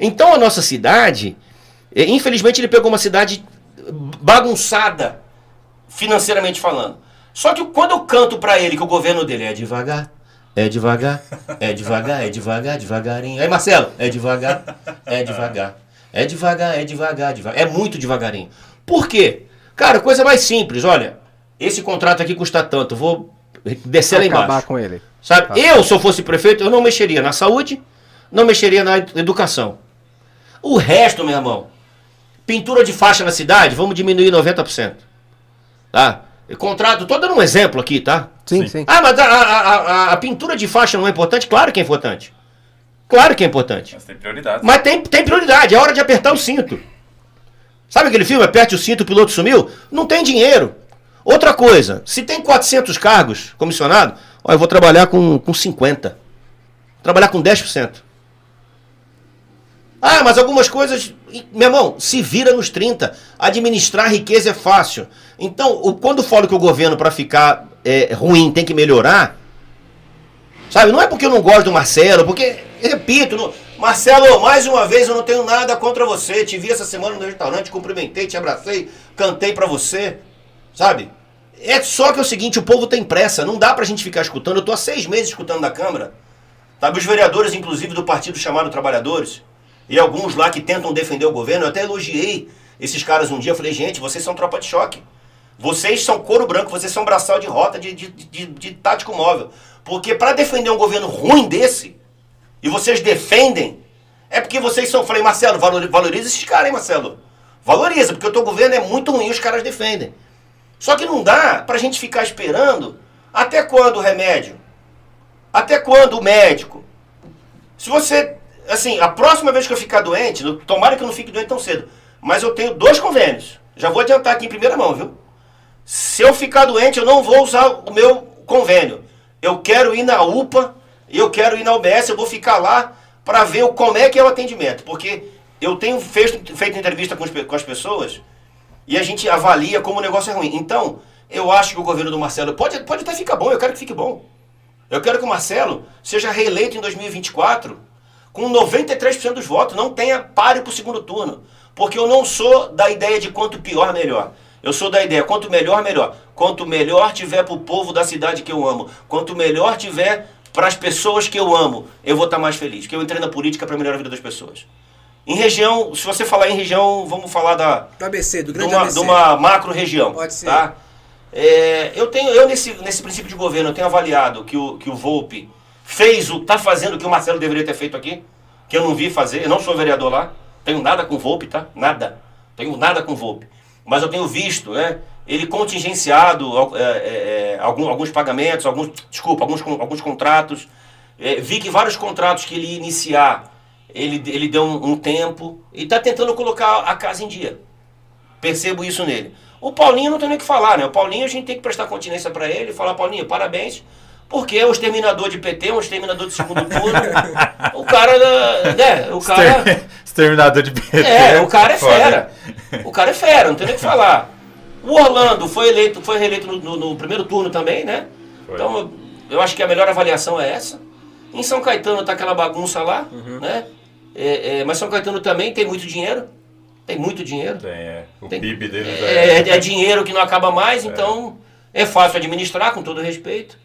Então a nossa cidade, infelizmente ele pegou uma cidade bagunçada, financeiramente falando. Só que quando eu canto para ele que o governo dele é devagar, é devagar, é devagar, é devagar, devagarinho. Aí Marcelo, é devagar, é devagar. É devagar, é devagar, devagar. É muito devagarinho. Por quê? Cara, coisa mais simples, olha. Esse contrato aqui custa tanto, vou descer lá embaixo. Acabar com ele. Sabe? Tá. Eu, se eu fosse prefeito, eu não mexeria na saúde, não mexeria na educação. O resto, meu irmão, pintura de faixa na cidade, vamos diminuir 90%. Tá? Eu contrato, tô Claro que é importante. Mas tem prioridade. Mas tem, tem prioridade, é hora de apertar o cinto. Sabe aquele filme, aperte o cinto, o piloto sumiu? Não tem dinheiro. Outra coisa, se tem 400 cargos comissionados, ó, eu vou trabalhar com, com 50. Trabalhar com 10%. Ah, mas algumas coisas. Meu irmão, se vira nos 30. Administrar riqueza é fácil. Então, quando falo que o governo, para ficar é, ruim, tem que melhorar. Sabe, não é porque eu não gosto do Marcelo, porque, repito, não, Marcelo, mais uma vez eu não tenho nada contra você. Te vi essa semana no restaurante, cumprimentei, te abracei, cantei para você. Sabe? É só que é o seguinte, o povo tem pressa, não dá pra gente ficar escutando. Eu tô há seis meses escutando da Câmara. Sabe, os vereadores, inclusive, do partido chamado Trabalhadores, e alguns lá que tentam defender o governo, eu até elogiei esses caras um dia. Falei, gente, vocês são tropa de choque. Vocês são couro branco, vocês são braçal de rota de, de, de, de tático móvel. Porque para defender um governo ruim desse, e vocês defendem, é porque vocês são. Falei, Marcelo, valoriza esses caras, hein, Marcelo? Valoriza, porque o teu governo é muito ruim, os caras defendem. Só que não dá para a gente ficar esperando até quando o remédio? Até quando o médico? Se você, assim, a próxima vez que eu ficar doente, tomara que eu não fique doente tão cedo, mas eu tenho dois convênios. Já vou adiantar aqui em primeira mão, viu? Se eu ficar doente, eu não vou usar o meu convênio. Eu quero ir na UPA, eu quero ir na UBS, eu vou ficar lá para ver como é que é o atendimento. Porque eu tenho feito, feito entrevista com, com as pessoas e a gente avalia como o negócio é ruim. Então, eu acho que o governo do Marcelo pode, pode até ficar bom, eu quero que fique bom. Eu quero que o Marcelo seja reeleito em 2024 com 93% dos votos, não tenha pare para o segundo turno. Porque eu não sou da ideia de quanto pior, melhor. Eu sou da ideia, quanto melhor, melhor. Quanto melhor tiver para o povo da cidade que eu amo, quanto melhor tiver para as pessoas que eu amo, eu vou estar mais feliz. Porque eu entrei na política para melhorar a vida das pessoas. Em região, se você falar em região, vamos falar da. Do ABC, do grande de uma, ABC. De uma macro região. Pode ser. Tá? É, eu tenho, eu nesse, nesse princípio de governo, eu tenho avaliado que o, que o Volpe fez o. tá fazendo o que o Marcelo deveria ter feito aqui, que eu não vi fazer, eu não sou vereador lá, tenho nada com o Volpe, tá? Nada. Tenho nada com o Volpe. Mas eu tenho visto, né? Ele contingenciado é, é, é alguns, alguns pagamentos, alguns. Desculpa, alguns, alguns contratos. É, vi que vários contratos que ele ia iniciar ele, ele deu um, um tempo e está tentando colocar a casa em dia. Percebo isso nele. O Paulinho não tem nem o que falar, né? O Paulinho a gente tem que prestar continência para ele e falar, Paulinho, parabéns, porque é o exterminador de PT, um exterminador de segundo turno. o cara, né? O cara. Exterminador de PT. É, o cara é fera. O cara é fera, não tem nem o que falar. O Orlando foi eleito, foi reeleito no, no, no primeiro turno também, né? Foi. Então, eu acho que a melhor avaliação é essa. Em São Caetano tá aquela bagunça lá, uhum. né? É, é, mas São Caetano também tem muito dinheiro. Tem muito dinheiro. Tem, é. O tem, PIB deles é, é, é, dinheiro que não acaba mais, é. então é fácil administrar, com todo respeito.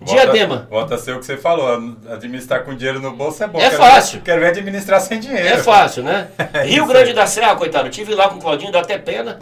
Volta, Diadema. Volta a ser o que você falou, administrar com dinheiro no bolso é bom. É quero fácil. Ver, quero ver administrar sem dinheiro. É fácil, né? É Rio Grande da Serra, coitado, tive lá com o Claudinho, dá até pena.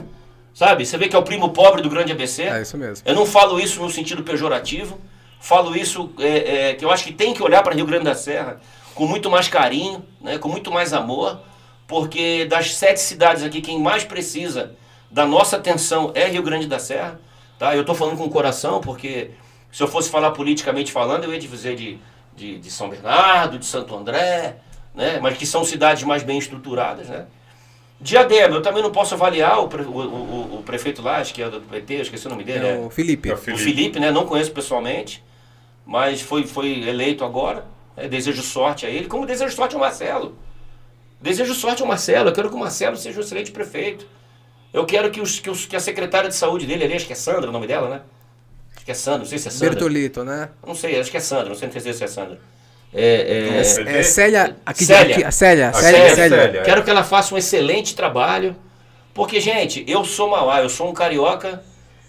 Sabe? Você vê que é o primo pobre do grande ABC. É isso mesmo. Eu não falo isso no sentido pejorativo. Falo isso é, é, que eu acho que tem que olhar para Rio Grande da Serra com muito mais carinho, né, com muito mais amor, porque das sete cidades aqui, quem mais precisa da nossa atenção é Rio Grande da Serra. Tá? Eu estou falando com o coração, porque se eu fosse falar politicamente falando, eu ia dizer de, de, de São Bernardo, de Santo André, né, mas que são cidades mais bem estruturadas. Né? Diadema, eu também não posso avaliar o, o, o, o prefeito lá, acho que é do PT, eu esqueci o nome dele. É o Felipe. É o Felipe. O Felipe, né? Não conheço pessoalmente, mas foi, foi eleito agora. É, desejo sorte a ele, como desejo sorte ao Marcelo. Desejo sorte ao Marcelo. Eu quero que o Marcelo seja um excelente prefeito. Eu quero que, os, que, os, que a secretária de saúde dele, ali, acho que é Sandra o nome dela, né? que é Sandro, não sei se é Sandro. Bertolito, né? Não sei, acho que é Sandro, não sei se é Sandro. É, é, é Célia, aqui, Célia. Aqui, a Célia, a Célia, Célia, Célia. Quero que ela faça um excelente trabalho, porque, gente, eu sou Mauá, eu sou um carioca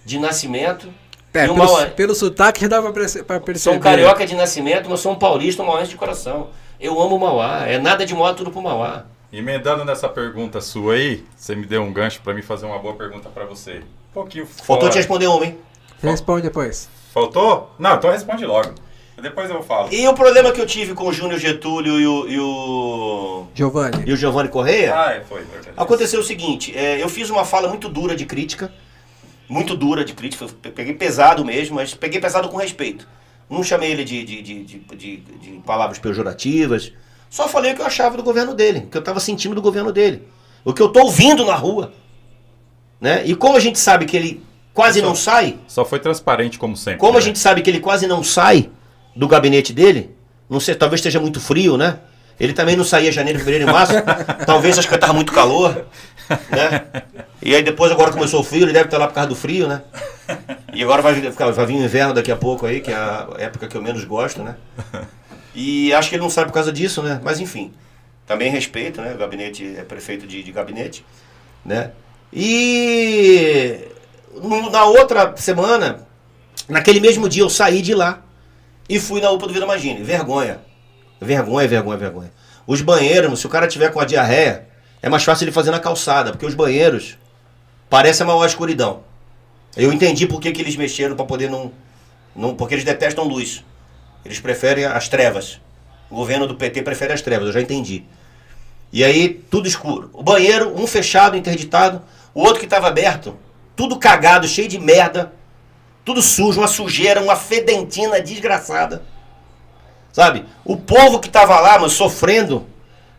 de nascimento. É, pelo, Mauá... pelo sotaque já dá pra perceber. Sou um carioca de nascimento, mas sou um paulista, um mauense de coração. Eu amo Mauá, é nada de moto, tudo pro Mauá. Emendando nessa pergunta sua aí, você me deu um gancho para mim fazer uma boa pergunta para você. Um pouquinho Faltou fora. te responder uma, hein? Responde depois. Faltou? Não, então responde logo. Depois eu falo. E o problema que eu tive com o Júnior Getúlio e o. E o Giovanni. E o Giovanni Correia? Ah, é, foi, verdade. Aconteceu o seguinte: é, eu fiz uma fala muito dura de crítica. Muito dura de crítica. Peguei pesado mesmo, mas peguei pesado com respeito. Não chamei ele de, de, de, de, de palavras pejorativas. Só falei o que eu achava do governo dele, o que eu estava sentindo do governo dele. O que eu estou ouvindo na rua. Né? E como a gente sabe que ele quase só, não sai. Só foi transparente, como sempre. Como né? a gente sabe que ele quase não sai do gabinete dele, não sei, talvez esteja muito frio, né? Ele também não saía janeiro, fevereiro e março. talvez acho que estava muito calor. Né? E aí depois agora começou o frio, ele deve estar lá por causa do frio, né? E agora vai, vai vir o inverno daqui a pouco aí, que é a época que eu menos gosto, né? E acho que ele não sai por causa disso, né? Mas enfim, também respeito, né? O gabinete é prefeito de, de gabinete, né? E na outra semana, naquele mesmo dia eu saí de lá e fui na UPA do Vila Magine. Vergonha. Vergonha, vergonha, vergonha. Os banheiros, se o cara tiver com a diarreia, é mais fácil ele fazer na calçada, porque os banheiros parecem a maior escuridão. Eu entendi por que, que eles mexeram para poder não, não. Porque eles detestam luz. Eles preferem as trevas. O governo do PT prefere as trevas, eu já entendi. E aí, tudo escuro. O banheiro, um fechado, interditado, o outro que estava aberto, tudo cagado, cheio de merda. Tudo sujo, uma sujeira, uma fedentina desgraçada. Sabe? O povo que tava lá, mas sofrendo.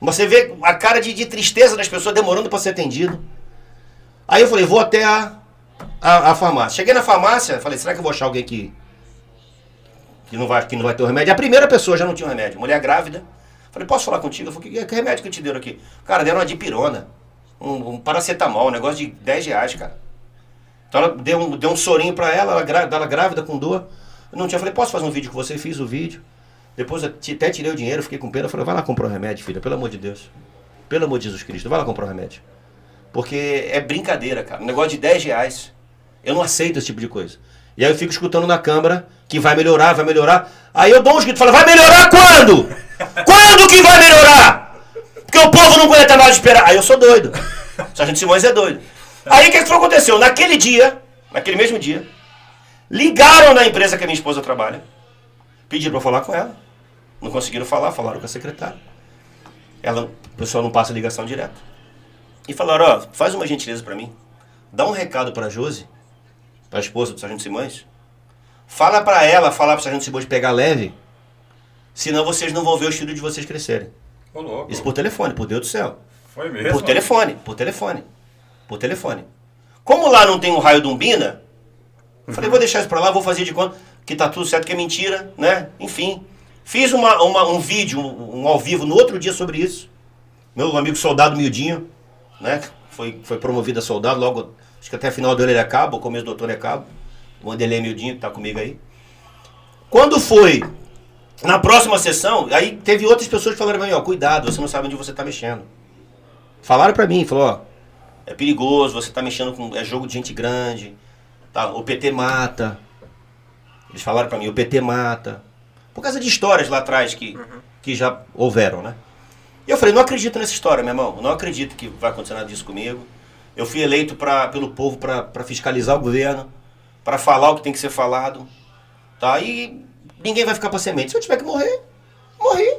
Você vê a cara de, de tristeza das pessoas demorando para ser atendido. Aí eu falei, vou até a, a, a, farmácia. Cheguei na farmácia, falei, será que eu vou achar alguém que, que, não vai, que não vai ter o remédio? A primeira pessoa já não tinha o remédio, mulher grávida. Falei, posso falar contigo? Eu falei, que, que remédio que te deram aqui? Cara, deram uma dipirona, um, um paracetamol, um negócio de 10 reais, cara. Então ela deu um, deu um sorinho para ela, ela, grávida, ela grávida com dor. Eu não tinha, falei, posso fazer um vídeo com você? Fiz o vídeo. Depois até tirei o dinheiro, fiquei com pena. Falei, vai lá comprar um remédio, filha, pelo amor de Deus. Pelo amor de Jesus Cristo, vai lá comprar um remédio. Porque é brincadeira, cara. Um negócio de 10 reais. Eu não aceito esse tipo de coisa. E aí eu fico escutando na câmara que vai melhorar, vai melhorar. Aí eu dou um grito e falo, vai melhorar quando? quando que vai melhorar? Porque o povo não aguenta mais esperar. Aí eu sou doido. Sargento Simões é doido. Aí o que, que aconteceu? Naquele dia, naquele mesmo dia, ligaram na empresa que a minha esposa trabalha, pediram para falar com ela. Não conseguiram falar, falaram com a secretária. Ela, o pessoal não passa ligação direto. E falaram, ó, faz uma gentileza para mim. Dá um recado para Josi, para a esposa do Sargento Simões. Fala para ela, falar para o Sargento Simões pegar leve, senão vocês não vão ver os filhos de vocês crescerem. Ô, Isso por telefone, por Deus do céu. Foi mesmo? Por telefone, por telefone por telefone. Como lá não tem um raio de umbina, eu falei, vou deixar isso pra lá, vou fazer de conta que tá tudo certo, que é mentira, né? Enfim. Fiz uma, uma um vídeo, um, um, ao vivo, no outro dia sobre isso. Meu amigo soldado miudinho, né? Foi, foi promovido a soldado, logo, acho que até final do ano ele acaba, o começo do doutor ele acaba. O Wanderlei miudinho, que tá comigo aí. Quando foi na próxima sessão, aí teve outras pessoas que falaram pra mim, ó, cuidado, você não sabe onde você tá mexendo. Falaram pra mim, falou, ó, é perigoso, você está mexendo com. É jogo de gente grande. Tá? O PT mata. Eles falaram para mim, o PT mata. Por causa de histórias lá atrás que, uhum. que já houveram, né? E eu falei, não acredito nessa história, meu irmão. Não acredito que vai acontecer nada disso comigo. Eu fui eleito pra, pelo povo para fiscalizar o governo, para falar o que tem que ser falado. Tá? E ninguém vai ficar para semente. Se eu tiver que morrer, morri.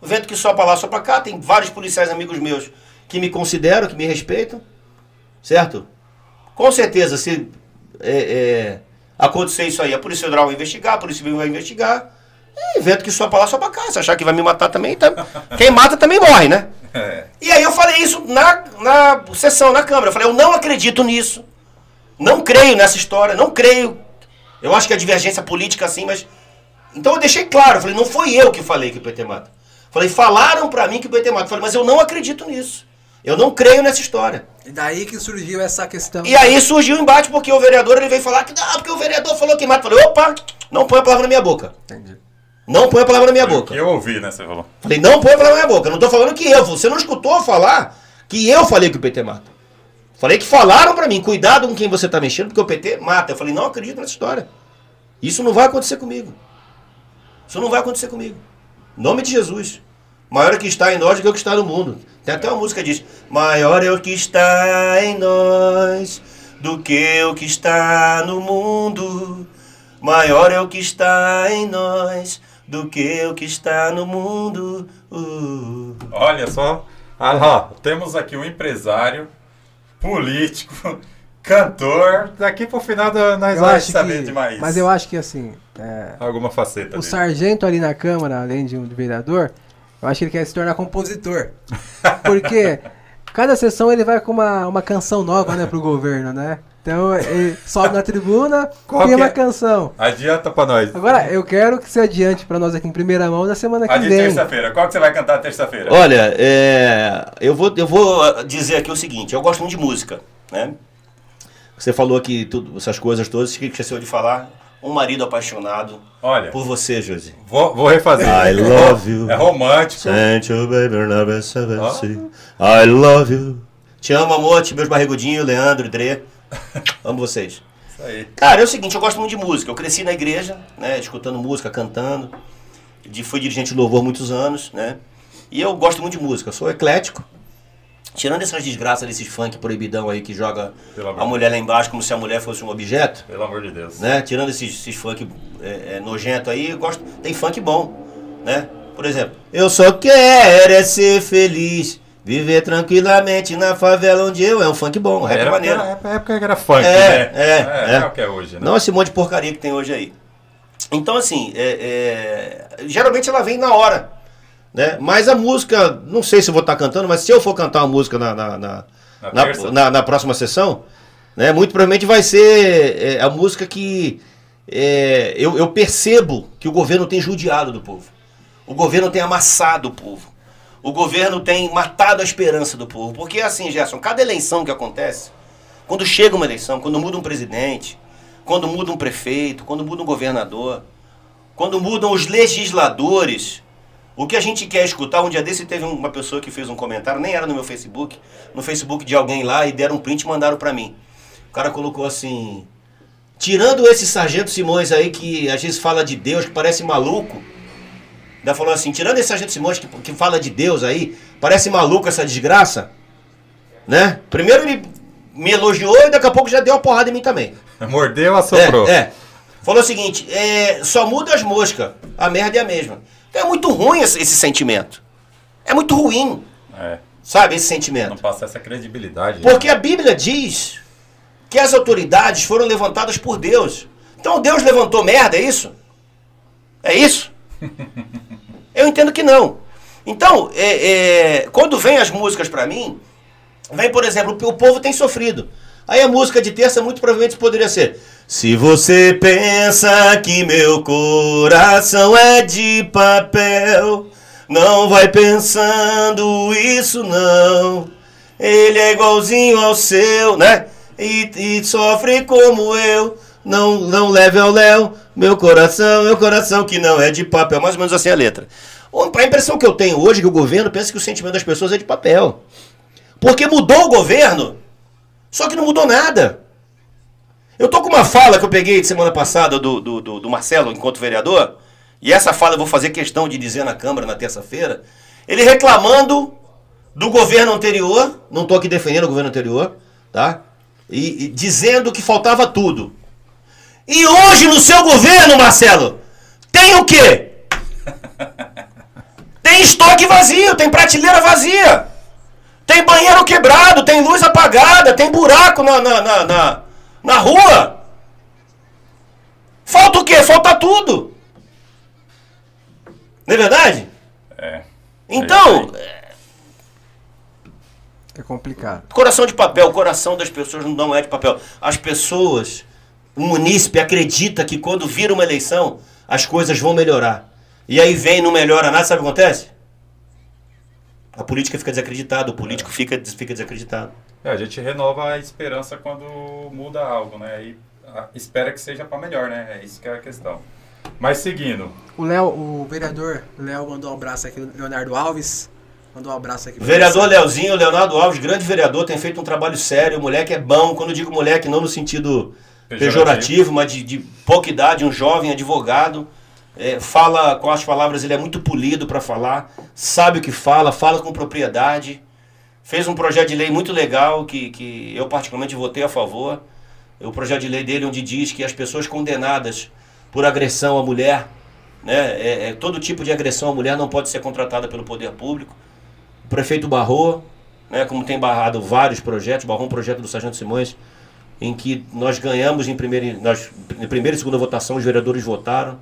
Vento que só para lá, só para cá. Tem vários policiais amigos meus que me consideram, que me respeitam certo? Com certeza, se é, é, acontecer isso aí, a Polícia Federal vai investigar, a Polícia Civil vai investigar. É evento que só pra lá, só pra cá. Se achar que vai me matar também, tá... quem mata também morre, né? É. E aí eu falei isso na, na sessão, na Câmara. Eu falei, eu não acredito nisso. Não creio nessa história, não creio. Eu acho que é divergência política assim, mas. Então eu deixei claro, eu falei, não foi eu que falei que o PT mata. Falei, falaram pra mim que o PT mata. Eu falei, mas eu não acredito nisso. Eu não creio nessa história. E daí que surgiu essa questão. E aí surgiu o embate porque o vereador ele veio falar que não, porque o vereador falou que mata. Falei, opa, não põe a palavra na minha boca. Entendi. Não põe a palavra na minha Foi boca. que eu ouvi, né? Você falou. Falei, não põe a palavra na minha boca. Eu não tô falando que eu. Você não escutou falar que eu falei que o PT mata. Falei que falaram pra mim, cuidado com quem você tá mexendo, porque o PT mata. Eu falei, não acredito nessa história. Isso não vai acontecer comigo. Isso não vai acontecer comigo. Em nome de Jesus. Maior é o que está em nós do que o que está no mundo. Tem até uma música que diz: Maior é o que está em nós do que o que está no mundo. Maior é o que está em nós do que o que está no mundo. Uh. Olha só. Ah lá, temos aqui um empresário, político, cantor. Daqui pro final da- nós Eu vamos acho saber que, demais. mas eu acho que assim, é, Alguma faceta o dele. sargento ali na Câmara, além de um vereador, eu acho que ele quer se tornar compositor. Porque cada sessão ele vai com uma, uma canção nova, né, pro governo, né? Então ele sobe na tribuna, Qual cria que uma é? canção. Adianta pra nós. Agora, eu quero que você adiante pra nós aqui em primeira mão na semana que A de vem. terça-feira. Qual que você vai cantar terça-feira? Olha, é, eu, vou, eu vou dizer aqui o seguinte: eu gosto muito de música, né? Você falou aqui tudo, essas coisas todas, que esqueceu de falar. Um marido apaixonado Olha, por você, Josi. vou, vou refazer. I love you. É romântico. Sent you, baby, never said I love you. Te amo, amor, te meus barrigudinhos, Leandro, Dre. Amo vocês. Isso aí. Cara, é o seguinte, eu gosto muito de música. Eu cresci na igreja, né, escutando música, cantando. De, fui dirigente de louvor muitos anos, né? E eu gosto muito de música. Eu sou eclético. Tirando essas desgraças desses funk proibidão aí que joga a mulher lá embaixo como se a mulher fosse um objeto, Pelo amor de Deus. né? Tirando esses, esses funk é, é, nojento aí, eu gosto. Tem funk bom, né? Por exemplo, eu só quero é ser feliz, viver tranquilamente na favela onde eu é um funk bom, rap Era, maneiro. era, era época que era funk, É, né? é, é. é. o que é hoje, né? Não esse monte de porcaria que tem hoje aí. Então, assim, é, é, geralmente ela vem na hora. Né? Mas a música, não sei se eu vou estar cantando, mas se eu for cantar uma música na, na, na, Na na- na próxima sessão, né, muito provavelmente vai ser é, a música que é, eu, eu percebo que o governo tem judiado do povo. O governo tem amassado o povo. O governo tem matado a esperança do povo. Porque assim, Gerson, cada eleição que acontece, quando chega uma eleição, quando muda um presidente, quando muda um prefeito, quando muda um governador, quando mudam os legisladores, o que a gente quer escutar, um dia desse teve uma pessoa que fez um comentário, nem era no meu Facebook, no Facebook de alguém lá, e deram um print e mandaram pra mim. O cara colocou assim, tirando esse sargento Simões aí que às vezes fala de Deus, que parece maluco, ainda falou assim, tirando esse sargento Simões que, que fala de Deus aí, parece maluco essa desgraça, né? Primeiro ele me elogiou e daqui a pouco já deu uma porrada em mim também. Mordeu, assoprou. É, é. Falou o seguinte, é, só muda as moscas, a merda é a mesma. Então é muito ruim esse, esse sentimento. É muito ruim, É, sabe, esse Não sentimento. passa essa credibilidade. Porque a Bíblia diz que as autoridades foram levantadas por Deus. Então Deus levantou merda, é isso? É isso? Eu entendo que não. Então, é, é, quando vem as músicas pra mim, vem, por exemplo, o povo tem sofrido. Aí a música de terça muito provavelmente poderia ser Se você pensa que meu coração é de papel, não vai pensando isso não. Ele é igualzinho ao seu, né? E, e sofre como eu. Não, não leve ao léu meu coração, meu coração que não é de papel. Mais ou menos assim a letra. A impressão que eu tenho hoje é que o governo pensa que o sentimento das pessoas é de papel. Porque mudou o governo, só que não mudou nada. Eu tô com uma fala que eu peguei de semana passada do, do, do, do Marcelo, enquanto vereador, e essa fala eu vou fazer questão de dizer na Câmara na terça-feira. Ele reclamando do governo anterior, não tô aqui defendendo o governo anterior, tá? E, e dizendo que faltava tudo. E hoje no seu governo, Marcelo, tem o quê? Tem estoque vazio, tem prateleira vazia. Tem banheiro quebrado, tem luz apagada, tem buraco na, na, na, na, na rua. Falta o quê? Falta tudo. Não é verdade? É. Então, É complicado. coração de papel, o coração das pessoas não é de papel. As pessoas, o munícipe acredita que quando vira uma eleição, as coisas vão melhorar. E aí vem e não melhora nada, sabe o que acontece? A política fica desacreditada, o político fica, fica desacreditado. É, a gente renova a esperança quando muda algo, né? E a, espera que seja para melhor, né? É isso que é a questão. Mas seguindo. O Léo, o vereador Léo mandou um abraço aqui, Leonardo Alves. Mandou um abraço aqui. Vereador Leozinho, Leonardo Alves, grande vereador, tem feito um trabalho sério. O moleque é bom. Quando eu digo moleque, não no sentido pejorativo, pejorativo mas de, de, pouca idade, um jovem advogado. É, fala com as palavras, ele é muito polido para falar, sabe o que fala, fala com propriedade. Fez um projeto de lei muito legal que, que eu, particularmente, votei a favor. O projeto de lei dele, onde diz que as pessoas condenadas por agressão à mulher, né, é, é, todo tipo de agressão à mulher não pode ser contratada pelo poder público. O prefeito barrou, né, como tem barrado vários projetos, barrou um projeto do Sargento Simões, em que nós ganhamos em primeira, nós, em primeira e segunda votação, os vereadores votaram.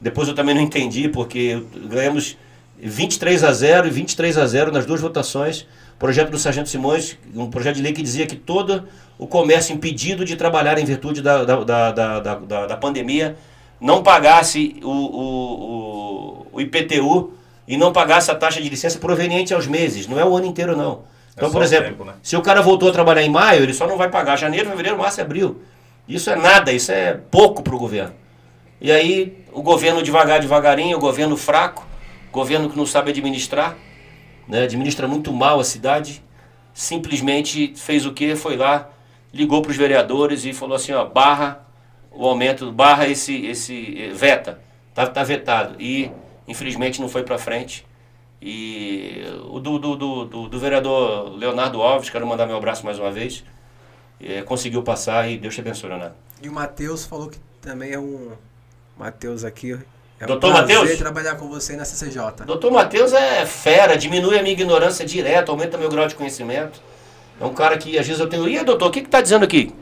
Depois eu também não entendi, porque ganhamos 23 a 0 e 23 a 0 nas duas votações. Projeto do Sargento Simões, um projeto de lei que dizia que todo o comércio impedido de trabalhar em virtude da, da, da, da, da, pandemia não pagasse o, o, o, IPTU e não pagasse a taxa de licença proveniente aos meses, não é o ano inteiro não. Então, é por exemplo, tempo, né? se o cara voltou a trabalhar em maio, ele só não vai pagar janeiro, fevereiro, março e abril. Isso é nada, isso é pouco para o governo. E aí, o governo devagar, devagarinho, o governo fraco, governo que não sabe administrar, né, administra muito mal a cidade, simplesmente fez o quê? Foi lá, ligou para os vereadores e falou assim, ó, barra o aumento, barra esse, esse eh, veta, tá, tá vetado. E infelizmente não foi para frente. E o do, do, do, do, vereador Leonardo Alves, quero mandar meu abraço mais uma vez, é, conseguiu passar e Deus te abençoe, Leonardo. E o Matheus falou que também é um. Matheus aqui. É Doutor um Matheus? trabalhar com você na CCJ. Doutor Matheus é fera, diminui a minha ignorância direto, aumenta meu grau de conhecimento. É um cara que às vezes eu tenho. E doutor, o que está dizendo aqui?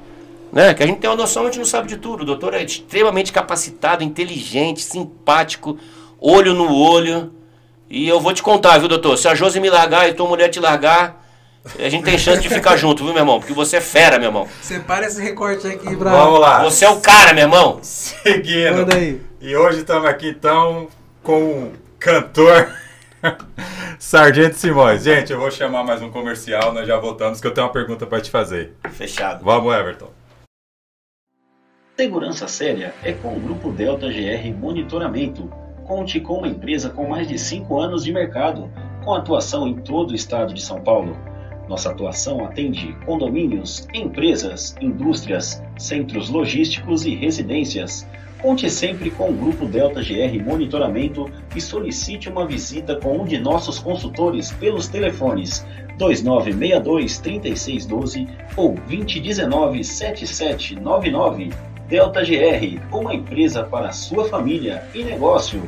Né? Que a gente tem uma noção, a gente não sabe de tudo. O doutor é extremamente capacitado, inteligente, simpático, olho no olho. E eu vou te contar, viu, doutor? Se a Josi me largar e tua mulher te largar, a gente tem chance de ficar junto, viu, meu irmão? Porque você é fera, meu irmão. Separa esse recorte aqui pra. Vamos lá. Você é o cara, meu irmão. Seguindo. Manda aí. E hoje estamos aqui, então, com o cantor. Sargento Simões. Gente, eu vou chamar mais um comercial, nós já voltamos, que eu tenho uma pergunta para te fazer. Fechado. Vamos, Everton. Segurança séria é com o Grupo Delta GR Monitoramento. Conte com uma empresa com mais de 5 anos de mercado, com atuação em todo o estado de São Paulo. Nossa atuação atende condomínios, empresas, indústrias, centros logísticos e residências. Conte sempre com o Grupo Delta GR Monitoramento e solicite uma visita com um de nossos consultores pelos telefones 2962 3612 ou 2019 7799 Delta GR, uma empresa para sua família e negócio.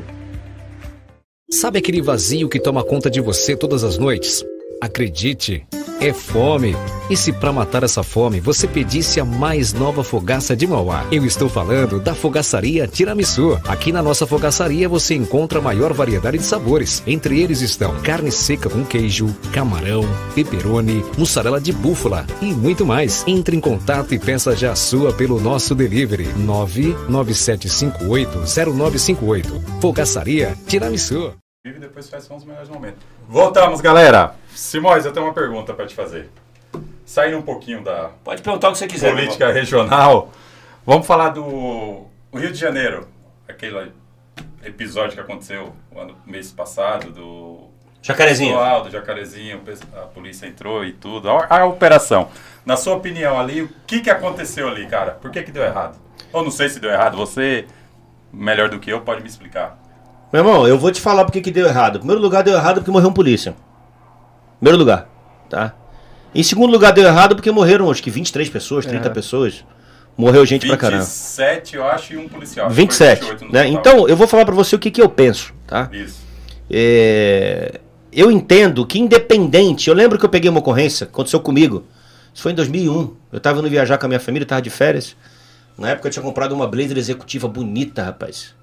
Sabe aquele vazio que toma conta de você todas as noites? Acredite, é fome. E se para matar essa fome você pedisse a mais nova fogaça de Mauá? Eu estou falando da Fogaçaria Tiramisu. Aqui na nossa fogaçaria você encontra a maior variedade de sabores. Entre eles estão carne seca com queijo, camarão, peperoni, mussarela de búfala e muito mais. Entre em contato e peça já a sua pelo nosso delivery 997580958. Fogaçaria Tiramisu. E depois faz os melhores momentos. Voltamos, galera. Simões, eu tenho uma pergunta para te fazer. Saindo um pouquinho da. Pode perguntar o que você quiser. Política regional. Vamos falar do Rio de Janeiro. Aquele episódio que aconteceu no mês passado do. Jacarezinho. Do Jacarezinho, a polícia entrou e tudo. A, a, operação. Na sua opinião ali, o que, que aconteceu ali, cara? Por que, que deu errado? Ou não sei se deu errado. Você, melhor do que eu, pode me explicar. Meu irmão, eu vou te falar porque que deu errado. Em primeiro lugar, deu errado porque morreu um polícia. Primeiro lugar, tá? Em segundo lugar, deu errado porque morreram acho que 23 pessoas, 30 é. pessoas. Morreu gente 27, pra caramba. 27, eu acho, e um policial. 27. Né? Então, eu vou falar para você o que, que eu penso, tá? Isso. É... Eu entendo que independente, eu lembro que eu peguei uma ocorrência, aconteceu comigo. Isso foi em 2001. Eu tava indo viajar com a minha família, tava de férias. Na época eu tinha comprado uma blazer executiva bonita, rapaz.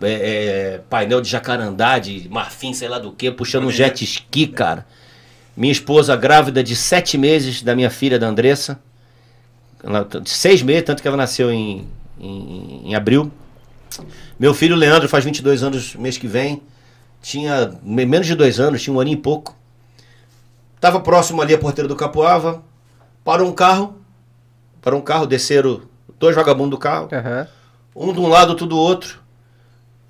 É, é, painel de jacarandá, de marfim, sei lá do que, puxando um jet ski, cara. Minha esposa grávida de sete meses da minha filha, da Andressa. De seis meses, tanto que ela nasceu em, em, em abril. Meu filho Leandro faz 22 anos mês que vem. Tinha menos de dois anos, tinha um ano e pouco. Tava próximo ali a porteira do Capoava. Parou um carro. Parou um carro, desceram dois vagabundos do carro. Uhum. Um de um lado, outro do outro.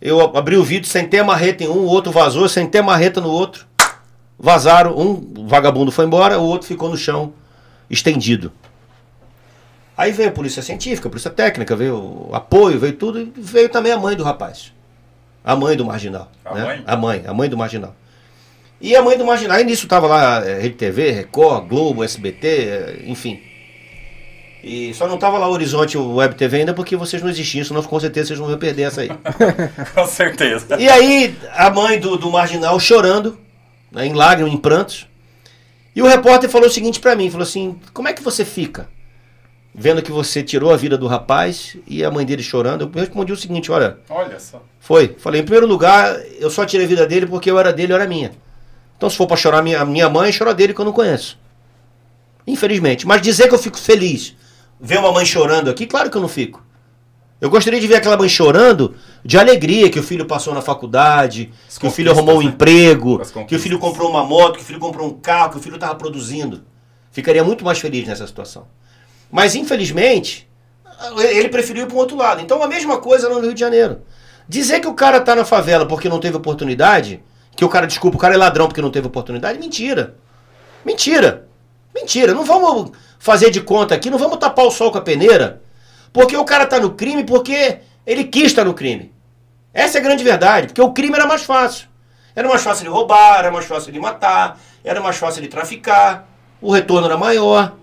Eu abri o vidro, sentei a marreta em um, o outro vazou, sentei a marreta no outro. Vazaram, um vagabundo foi embora, o outro ficou no chão, estendido. Aí veio a polícia científica, a polícia técnica, veio o apoio, veio tudo, e veio também a mãe do rapaz. A mãe do marginal. A né? mãe? A mãe, a mãe do marginal. E a mãe do marginal, aí nisso tava lá eh, Rede TV, Record, Globo, SBT, eh, enfim. E só não tava lá o Horizonte Web TV ainda porque vocês não existiam, senão com certeza vocês não iam perder essa aí. Com certeza. E aí, a mãe do, do marginal chorando, né, em lágrimas, em prantos. E o repórter falou o seguinte pra mim: falou assim, como é que você fica? Vendo que você tirou a vida do rapaz e a mãe dele chorando. Eu respondi o seguinte: olha, Olha só. foi. Falei, em primeiro lugar, eu só tirei a vida dele porque eu era dele, eu era minha. Então, se for pra chorar minha, minha mãe, chora dele que eu não conheço. Infelizmente. Mas dizer que eu fico feliz, ver uma mãe chorando aqui, claro que eu não fico. Eu gostaria de ver aquela mãe chorando de alegria que o filho passou na faculdade, As que o filho arrumou um né? emprego, que o filho comprou uma moto, que o filho comprou um carro, que o filho estava produzindo. Ficaria muito mais feliz nessa situação. Mas, infelizmente, ele preferiu ir para um outro lado. Então, a mesma coisa no Rio de Janeiro. Dizer que o cara tá na favela porque não teve oportunidade, que o cara, desculpa, o cara é ladrão porque não teve oportunidade, mentira. Mentira. Mentira. Não vamos fazer de conta aqui, não vamos tapar o sol com a peneira, porque o cara tá no crime porque ele quis estar no crime. Essa é a grande verdade, porque o crime era mais fácil. Era mais fácil de roubar, era mais fácil de matar, era mais fácil de traficar, o retorno era maior.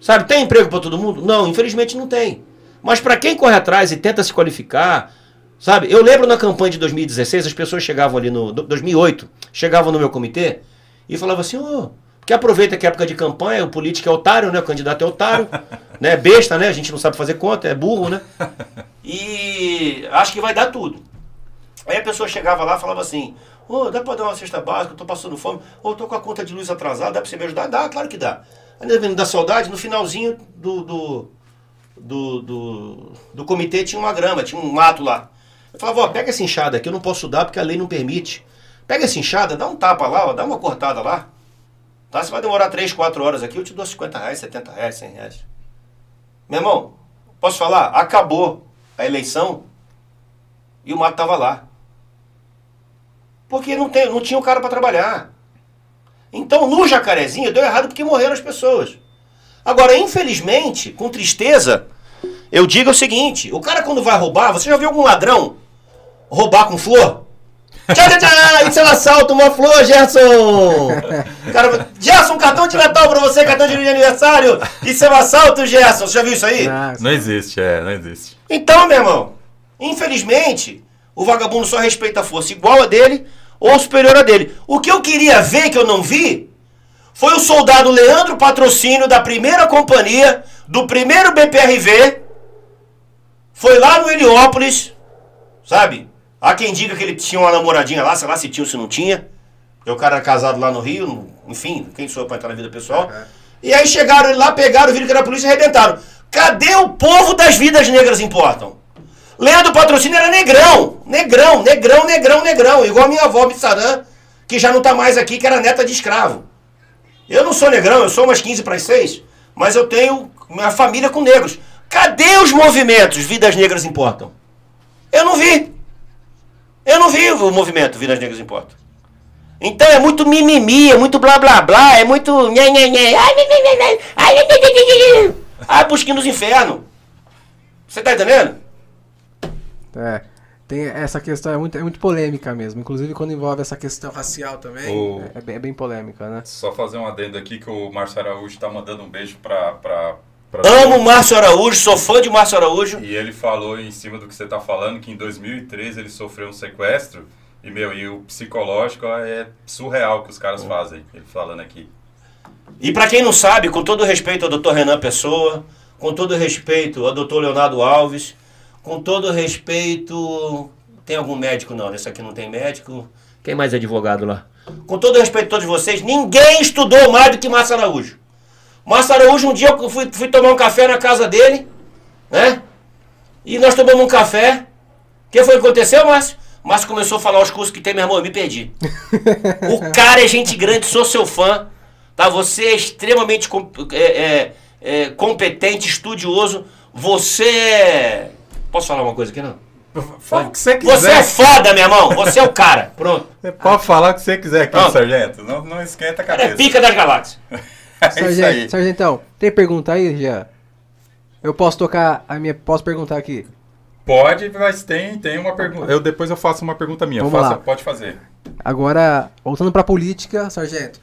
Sabe, tem emprego para todo mundo? Não, infelizmente não tem. Mas para quem corre atrás e tenta se qualificar, sabe? Eu lembro na campanha de 2016, as pessoas chegavam ali no 2008, chegavam no meu comitê e falavam assim: "Ô, porque aproveita que é época de campanha, o político é otário, né? O candidato é otário, né? Besta, né? A gente não sabe fazer conta, é burro, né? E acho que vai dar tudo. Aí a pessoa chegava lá e falava assim: Ô, dá pra dar uma cesta básica, eu tô passando fome, ou tô com a conta de luz atrasada, dá pra você me ajudar? Dá, claro que dá. Aí vendo da saudade, no finalzinho do, do, do, do, do comitê tinha uma grama, tinha um mato lá. Eu falava, ó, pega essa enxada aqui, eu não posso dar porque a lei não permite. Pega essa enxada, dá um tapa lá, ó, dá uma cortada lá. Tá? Você vai demorar 3, 4 horas aqui, eu te dou 50 reais, 70 reais, 100 reais. Meu irmão, posso falar? Acabou a eleição e o mato tava lá. Porque não, tem, não tinha o cara para trabalhar. Então, no Jacarezinho, deu errado porque morreram as pessoas. Agora, infelizmente, com tristeza, eu digo o seguinte: o cara, quando vai roubar, você já viu algum ladrão roubar com flor? Tchau, tchau, tchau! Isso é um assalto, uma flor, Gerson! Cara, Gerson, cartão de Natal pra você, cartão de aniversário! Isso é um assalto, Gerson! Você já viu isso aí? Nossa. Não existe, é, não existe. Então, meu irmão, infelizmente, o vagabundo só respeita a força igual a dele ou superior a dele. O que eu queria ver, que eu não vi, foi o soldado Leandro Patrocínio da primeira companhia, do primeiro BPRV, foi lá no Heliópolis, sabe? Há quem diga que ele tinha uma namoradinha lá, sei lá se tinha ou se não tinha. Porque o cara era casado lá no Rio, enfim, quem sou eu pra entrar na vida pessoal. E aí chegaram lá, pegaram, viram que era a polícia e arrebentaram. Cadê o povo das vidas negras importam? Leandro Patrocínio era negrão, negrão, negrão, negrão, negrão. Igual a minha avó Bissaran, que já não tá mais aqui, que era neta de escravo. Eu não sou negrão, eu sou umas 15 para as 6, mas eu tenho minha família com negros. Cadê os movimentos Vidas Negras Importam? Eu não vi. O movimento Vidas Negras Importam. Então é muito mimimi, é muito blá blá blá, é muito. Nhê, nhê, nhê. Ai, busquinho dos infernos. Você tá entendendo? É. Tem essa questão é muito, é muito polêmica mesmo. Inclusive quando envolve essa questão racial também. O- É, é bem, é bem polêmica, né? Só fazer um adendo aqui que o Márcio Araújo tá mandando um beijo pra. pra, pra Amo o Márcio Araújo, sou fã de Márcio Araújo. E ele falou em cima do que você tá falando que em 2013 ele sofreu um sequestro. E, meu, e o psicológico é surreal que os caras fazem. Ele falando aqui. E para quem não sabe, com todo respeito ao Dr. Renan Pessoa, com todo respeito ao Dr. Leonardo Alves, com todo respeito. Tem algum médico? Não, nesse aqui não tem médico. Quem mais é advogado lá? Com todo respeito a todos vocês, ninguém estudou mais do que Márcio Araújo. Márcio Araújo, um dia eu fui, fui tomar um café na casa dele, né? E nós tomamos um café. O que foi que aconteceu, Márcio? Mas começou a falar os cursos que tem, meu irmão, eu me perdi. o cara é gente grande, sou seu fã. Tá? Você é extremamente é, é, é, competente, estudioso. Você é. Posso falar uma coisa aqui, não? Fala o que você quiser. Você é foda, meu irmão. Você é o cara. Pronto. Você pode falar o que você quiser aqui, Pronto. sargento. Não, não esquenta a cabeça. É pica das galáxias. é sargento, sargentão, tem pergunta aí, já? Eu posso tocar a minha. Posso perguntar aqui? Pode, mas tem, tem uma pergunta. Eu, depois eu faço uma pergunta minha. Vamos Faça, lá. Pode fazer. Agora, voltando para a política, sargento.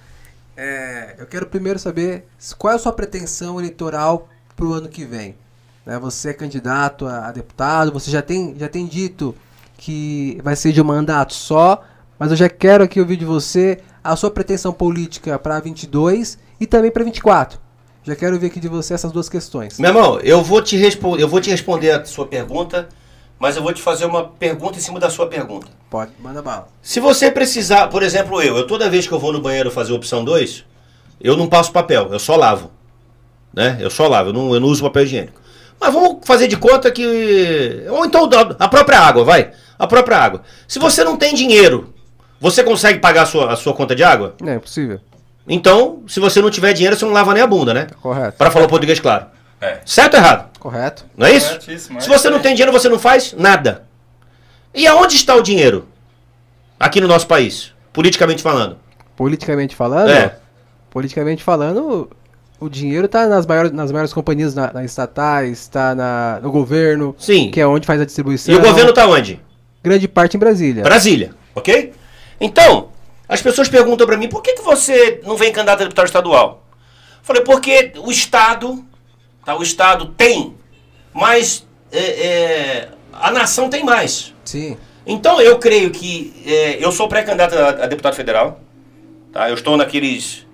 É, eu quero primeiro saber qual é a sua pretensão eleitoral para o ano que vem. Né, você é candidato a, deputado, você já tem, já tem dito que vai ser de um mandato só, mas eu já quero aqui ouvir de você a sua pretensão política para 22 e também para 24. Já quero ouvir aqui de você essas duas questões. Meu irmão, eu vou te, eu vou te responder a sua pergunta, mas eu vou te fazer uma pergunta em cima da sua pergunta. Pode, manda bala. Se você precisar, por exemplo, eu, eu toda vez que eu vou no banheiro fazer opção 2, eu não passo papel, eu só lavo. Né? Eu só lavo, eu não, eu não uso papel higiênico. Mas vamos fazer de conta que. Ou então a própria água, vai. A própria água. Se você não tem dinheiro, você consegue pagar a sua, a sua conta de água? É, é possível. Então, se você não tiver dinheiro, você não lava nem a bunda, né? Correto. Para falar o português claro. É. Certo ou errado? Correto. Não é isso? Se você não tem dinheiro, você não faz nada. E aonde está o dinheiro? Aqui no nosso país, politicamente falando. Politicamente falando? É. Politicamente falando, o dinheiro está nas maiores, nas maiores companhias, na, nas estatais, está no governo. Sim. Que é onde faz a distribuição. E o governo está onde? Grande parte em Brasília. Brasília, ok? Então, as pessoas perguntam para mim, por que, que você não vem candidato a deputado estadual? Falei, porque o Estado, tá, o Estado tem, mas é, é, a nação tem mais. Sim. Então, eu creio que é, eu sou pré-candidato a, a deputado federal. Tá? Eu estou naqueles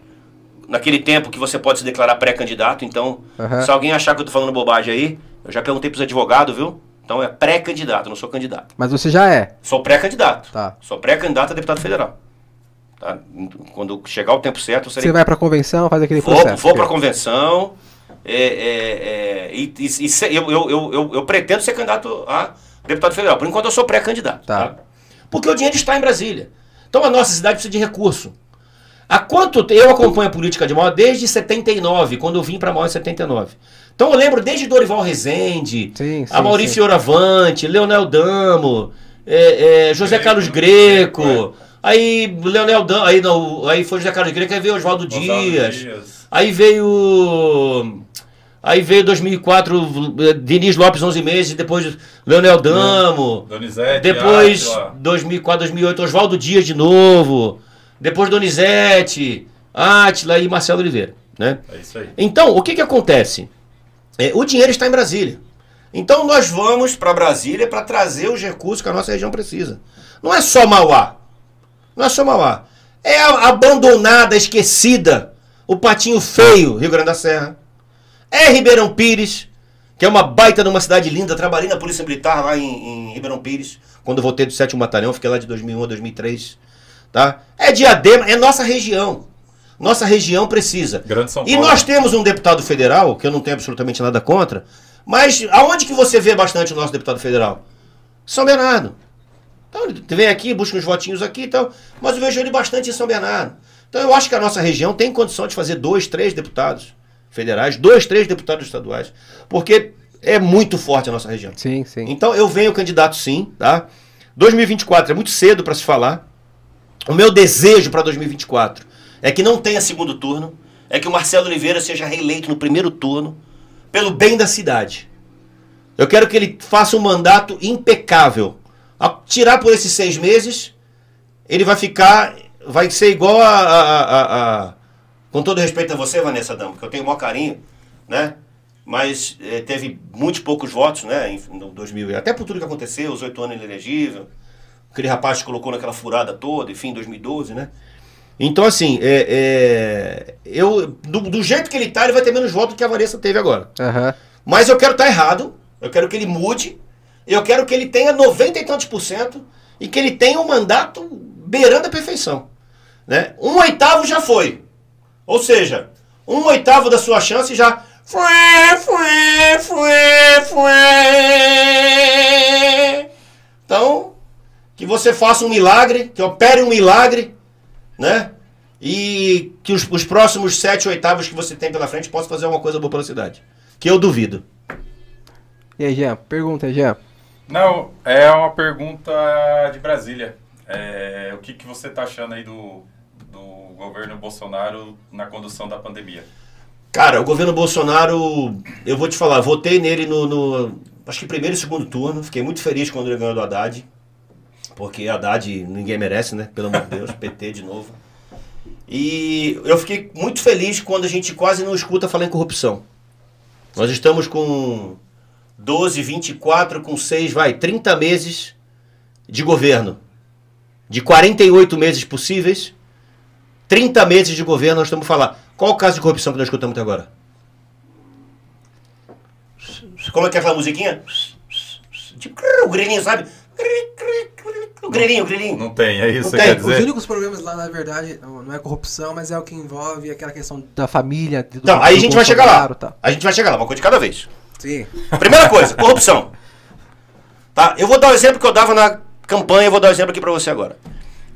naquele tempo que você pode se declarar pré-candidato. Então, uhum. se alguém achar que eu tô falando bobagem aí, eu já perguntei pros advogados, viu? Então é pré-candidato, não sou candidato. Mas você já é? Sou pré-candidato. Tá. Sou pré-candidato a deputado federal. Tá? Quando chegar o tempo certo, serei... Você vai pra convenção, faz aquele vou, processo? Vou pra convenção. É, é, é, e, e, e eu, eu, eu, eu, eu pretendo ser candidato a deputado federal. Por enquanto eu sou pré-candidato. Tá. tá. Porque o dinheiro está em Brasília. Então a nossa cidade precisa de recurso. Há quanto tempo eu acompanho a política de Mauá desde 79, quando eu vim para Mauá em 79. Então eu lembro desde Dorival Rezende, sim, sim, a Maurício Fioravante, Leonel Damo, é, é, José Carlos Greco, aí Leonel Damo, aí, não, aí foi José Carlos Greco, aí veio Oswaldo Dias, Dias, aí veio Aí veio 2004, Diniz Lopes 11 meses, depois Leonel Damo. Donizete, depois Átila. 2004, 2008, Oswaldo Dias de novo. Depois Donizete, Átila e Marcelo Oliveira. Né? É isso aí. Então, o que, que acontece? É, o dinheiro está em Brasília. Então nós vamos para Brasília para trazer os recursos que a nossa região precisa. Não é só Mauá. É só Mauá. É a abandonada, esquecida, o patinho feio, Rio Grande da Serra. É Ribeirão Pires, que é uma baita numa cidade linda. Trabalhei na Polícia Militar lá em, em Ribeirão Pires, quando voltei do 7 Batalhão, fiquei lá de 2001 a 2003. Tá? É Diadema, é nossa região. Nossa região precisa. Grande São Paulo. E nós temos um deputado federal, que eu não tenho absolutamente nada contra, mas aonde que você vê bastante o nosso deputado federal? São Bernardo. Então ele vem aqui, busca uns votinhos aqui e tal, mas eu vejo ele bastante em São Bernardo. Então eu acho que a nossa região tem condição de fazer dois, três deputados federais, dois, três deputados estaduais, porque é muito forte a nossa região. Sim, sim. Então eu venho candidato sim, tá? 2024 é muito cedo para se falar. O meu desejo para 2024 é que não tenha segundo turno, é que o Marcelo Oliveira seja reeleito no primeiro turno, pelo bem da cidade. Eu quero que ele faça um mandato impecável. A tirar por esses seis meses, ele vai ficar. Vai ser igual a. a, a, a com todo respeito a você, Vanessa Damo, que eu tenho o maior carinho, né? Mas eh, teve muitos poucos votos, né? Em, no 2000. Até por tudo que aconteceu, os oito anos inelegível aquele rapaz que colocou naquela furada toda, enfim, em 2012, né? Então, assim, é, é eu, do, do, jeito que ele tá, ele vai ter menos votos do que a Vanessa teve agora. Uhum. Mas eu quero estar tá errado, eu quero que ele mude, eu quero que ele tenha 90 e tantos por cento e que ele tenha um mandato beirando a perfeição. Né? Um oitavo já foi. Ou seja, um oitavo da sua chance já. Então, que você faça um milagre, que opere um milagre, né? E que os, os próximos sete oitavos que você tem pela frente possa fazer alguma coisa boa pela cidade. Que eu duvido. E aí, Jean? Pergunta, Jean. Não, é uma pergunta de Brasília. É, o que, que você está achando aí do, do governo Bolsonaro na condução da pandemia? Cara, o governo Bolsonaro, eu vou te falar, votei nele no, no acho que primeiro e segundo turno. Fiquei muito feliz quando ele ganhou do Haddad. Porque Haddad ninguém merece, né? Pelo amor de Deus, PT de novo. E eu fiquei muito feliz quando a gente quase não escuta falar em corrupção. Nós estamos com 12, 24, com 6, vai, 30 meses de governo. De 48 meses possíveis, 30 meses de governo, nós estamos falando. Qual o caso de corrupção que nós escutamos até agora? Como é que é aquela musiquinha? Tipo, o grilinho, sabe? O grilinho, o grilinho. Não tem, é isso que quer dizer? Os únicos problemas lá, na verdade, não é corrupção, mas é o que envolve aquela questão da família. Do, então, aí a gente vai chegar lá. Tá. A gente vai chegar lá, uma coisa de cada vez. Sim. Primeira coisa, corrupção. Tá? Eu vou dar o um exemplo que eu dava na campanha, eu vou dar o um exemplo aqui pra você agora.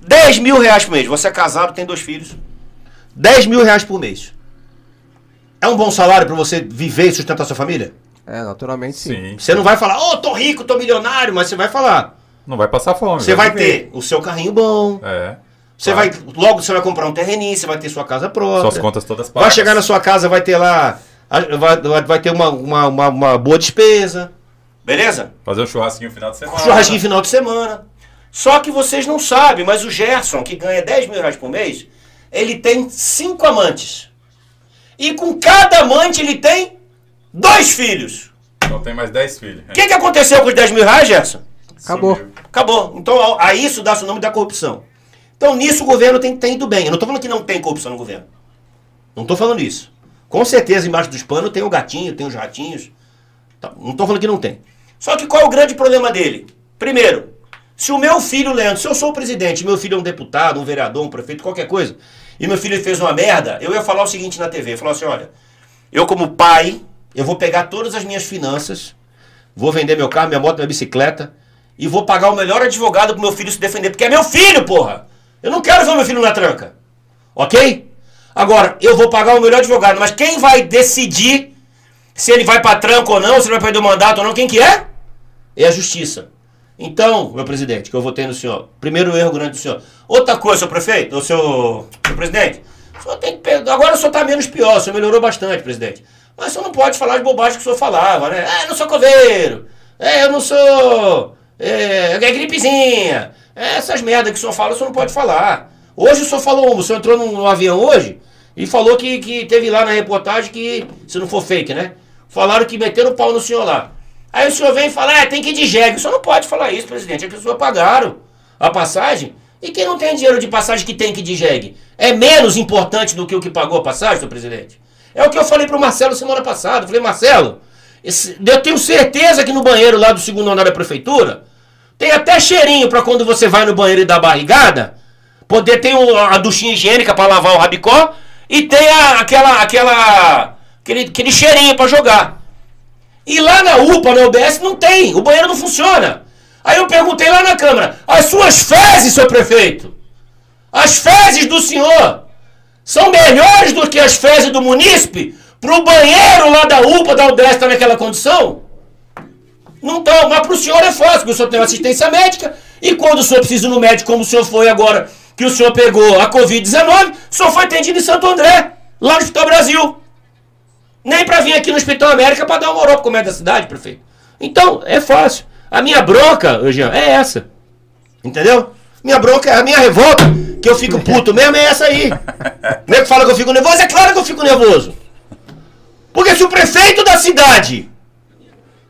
10 mil reais por mês. Você é casado, tem dois filhos. 10 mil reais por mês. É um bom salário para você viver e sustentar sua família? É, naturalmente sim. sim. Você não vai falar, ô, oh, tô rico, tô milionário, mas você vai falar. Não vai passar fome. Você vai, ter o seu carrinho bom. É. Você claro. vai, logo você vai comprar um terreninho, você vai ter sua casa própria. Suas contas todas pagas. Vai chegar na sua casa, vai ter lá, vai, vai ter uma, uma, uma, uma boa despesa. Beleza? Fazer um churrasquinho no final de semana. Churrasquinho final de semana. Só que vocês não sabem, mas o Gerson, que ganha 10 mil reais por mês, ele tem cinco amantes. E com cada amante ele tem dois filhos. Então tem mais 10 filhos. O que, que aconteceu com os 10 mil reais, Gerson? Acabou. Sumiu. Acabou. Então a isso dá-se o nome da corrupção. Então nisso o governo tem, tem ido bem. Eu não estou falando que não tem corrupção no governo. Não estou falando isso. Com certeza embaixo dos panos tem o gatinho, tem os ratinhos. Tá, não estou falando que não tem. Só que qual é o grande problema dele? Primeiro, se o meu filho, Leandro, se eu sou o presidente, meu filho é um deputado, um vereador, um prefeito, qualquer coisa, e meu filho fez uma merda, eu ia falar o seguinte na TV, falar assim, olha, eu como pai, eu vou pegar todas as minhas finanças, vou vender meu carro, minha moto, minha bicicleta, e vou pagar o melhor advogado pro meu filho se defender, porque é meu filho, porra! Eu não quero ver meu filho na tranca. Ok? Agora, eu vou pagar o melhor advogado, mas quem vai decidir se ele vai pra tranca ou não, se ele vai perder o mandato ou não, quem que é? É a justiça. Então, meu presidente, que eu votei no senhor, primeiro erro grande do senhor. Outra coisa, seu prefeito, o seu, seu presidente, o senhor tem que, agora o senhor está menos pior, o senhor melhorou bastante, presidente. Mas o senhor não pode falar de bobagem que o senhor falava, né? Ah, eu não sou coveiro, é, eu não sou, é, é gripezinha, é, essas merdas que o senhor fala, o senhor não pode falar. Hoje o senhor falou, o senhor entrou num avião hoje e falou que, que teve lá na reportagem que, se não for fake, né? Falaram que meteram o pau no senhor lá. Aí o senhor vem e fala, ah, tem que ir de jegue. O senhor não pode falar isso, presidente. As pessoas pagaram a passagem. E quem não tem dinheiro de passagem que tem que ir de jegue? É menos importante do que o que pagou a passagem, senhor presidente? É o que eu falei pro Marcelo semana passada. Falei, Marcelo, esse, eu tenho certeza que no banheiro lá do segundo andar da prefeitura tem até cheirinho para quando você vai no banheiro e dá barrigada, poder ter um, a duchinha higiênica para lavar o rabicó e tem a, aquela, aquela, aquele, aquele cheirinho para jogar. E lá na UPA, na UBS, não tem. O banheiro não funciona. Aí eu perguntei lá na Câmara: as suas fezes, seu prefeito, as fezes do senhor são melhores do que as fezes do munícipe para o banheiro lá da UPA, da UBS, estar tá naquela condição? Não estão, mas para o senhor é fácil, porque o senhor tem assistência médica e quando o senhor precisa ir no médico, como o senhor foi agora, que o senhor pegou a Covid-19, o senhor foi atendido em Santo André, lá no Hospital Brasil. Nem para vir aqui no Hospital América para dar uma moral pro comércio da cidade, prefeito. Então, é fácil. A minha bronca, Jean, é essa. Entendeu? Minha bronca, a minha revolta, que eu fico puto mesmo, é essa aí. Como é que fala que eu fico nervoso? É claro que eu fico nervoso. Porque se o prefeito da cidade,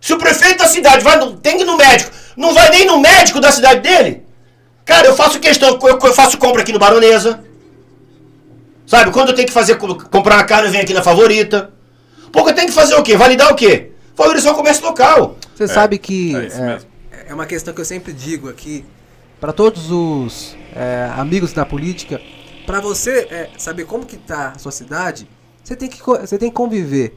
se o prefeito da cidade vai, tem que ir no médico, não vai nem no médico da cidade dele, cara, eu faço questão, eu, eu faço compra aqui no Baronesa. Sabe, quando eu tenho que fazer, comprar uma carne, eu venho aqui na Favorita. Porque tem que fazer o quê? Validar o quê? Valorizar o comércio local. Você é, sabe que é, é, é, uma questão que eu sempre digo aqui para todos os é, amigos da política, para você é, saber como que tá a sua cidade, você tem que você tem que conviver.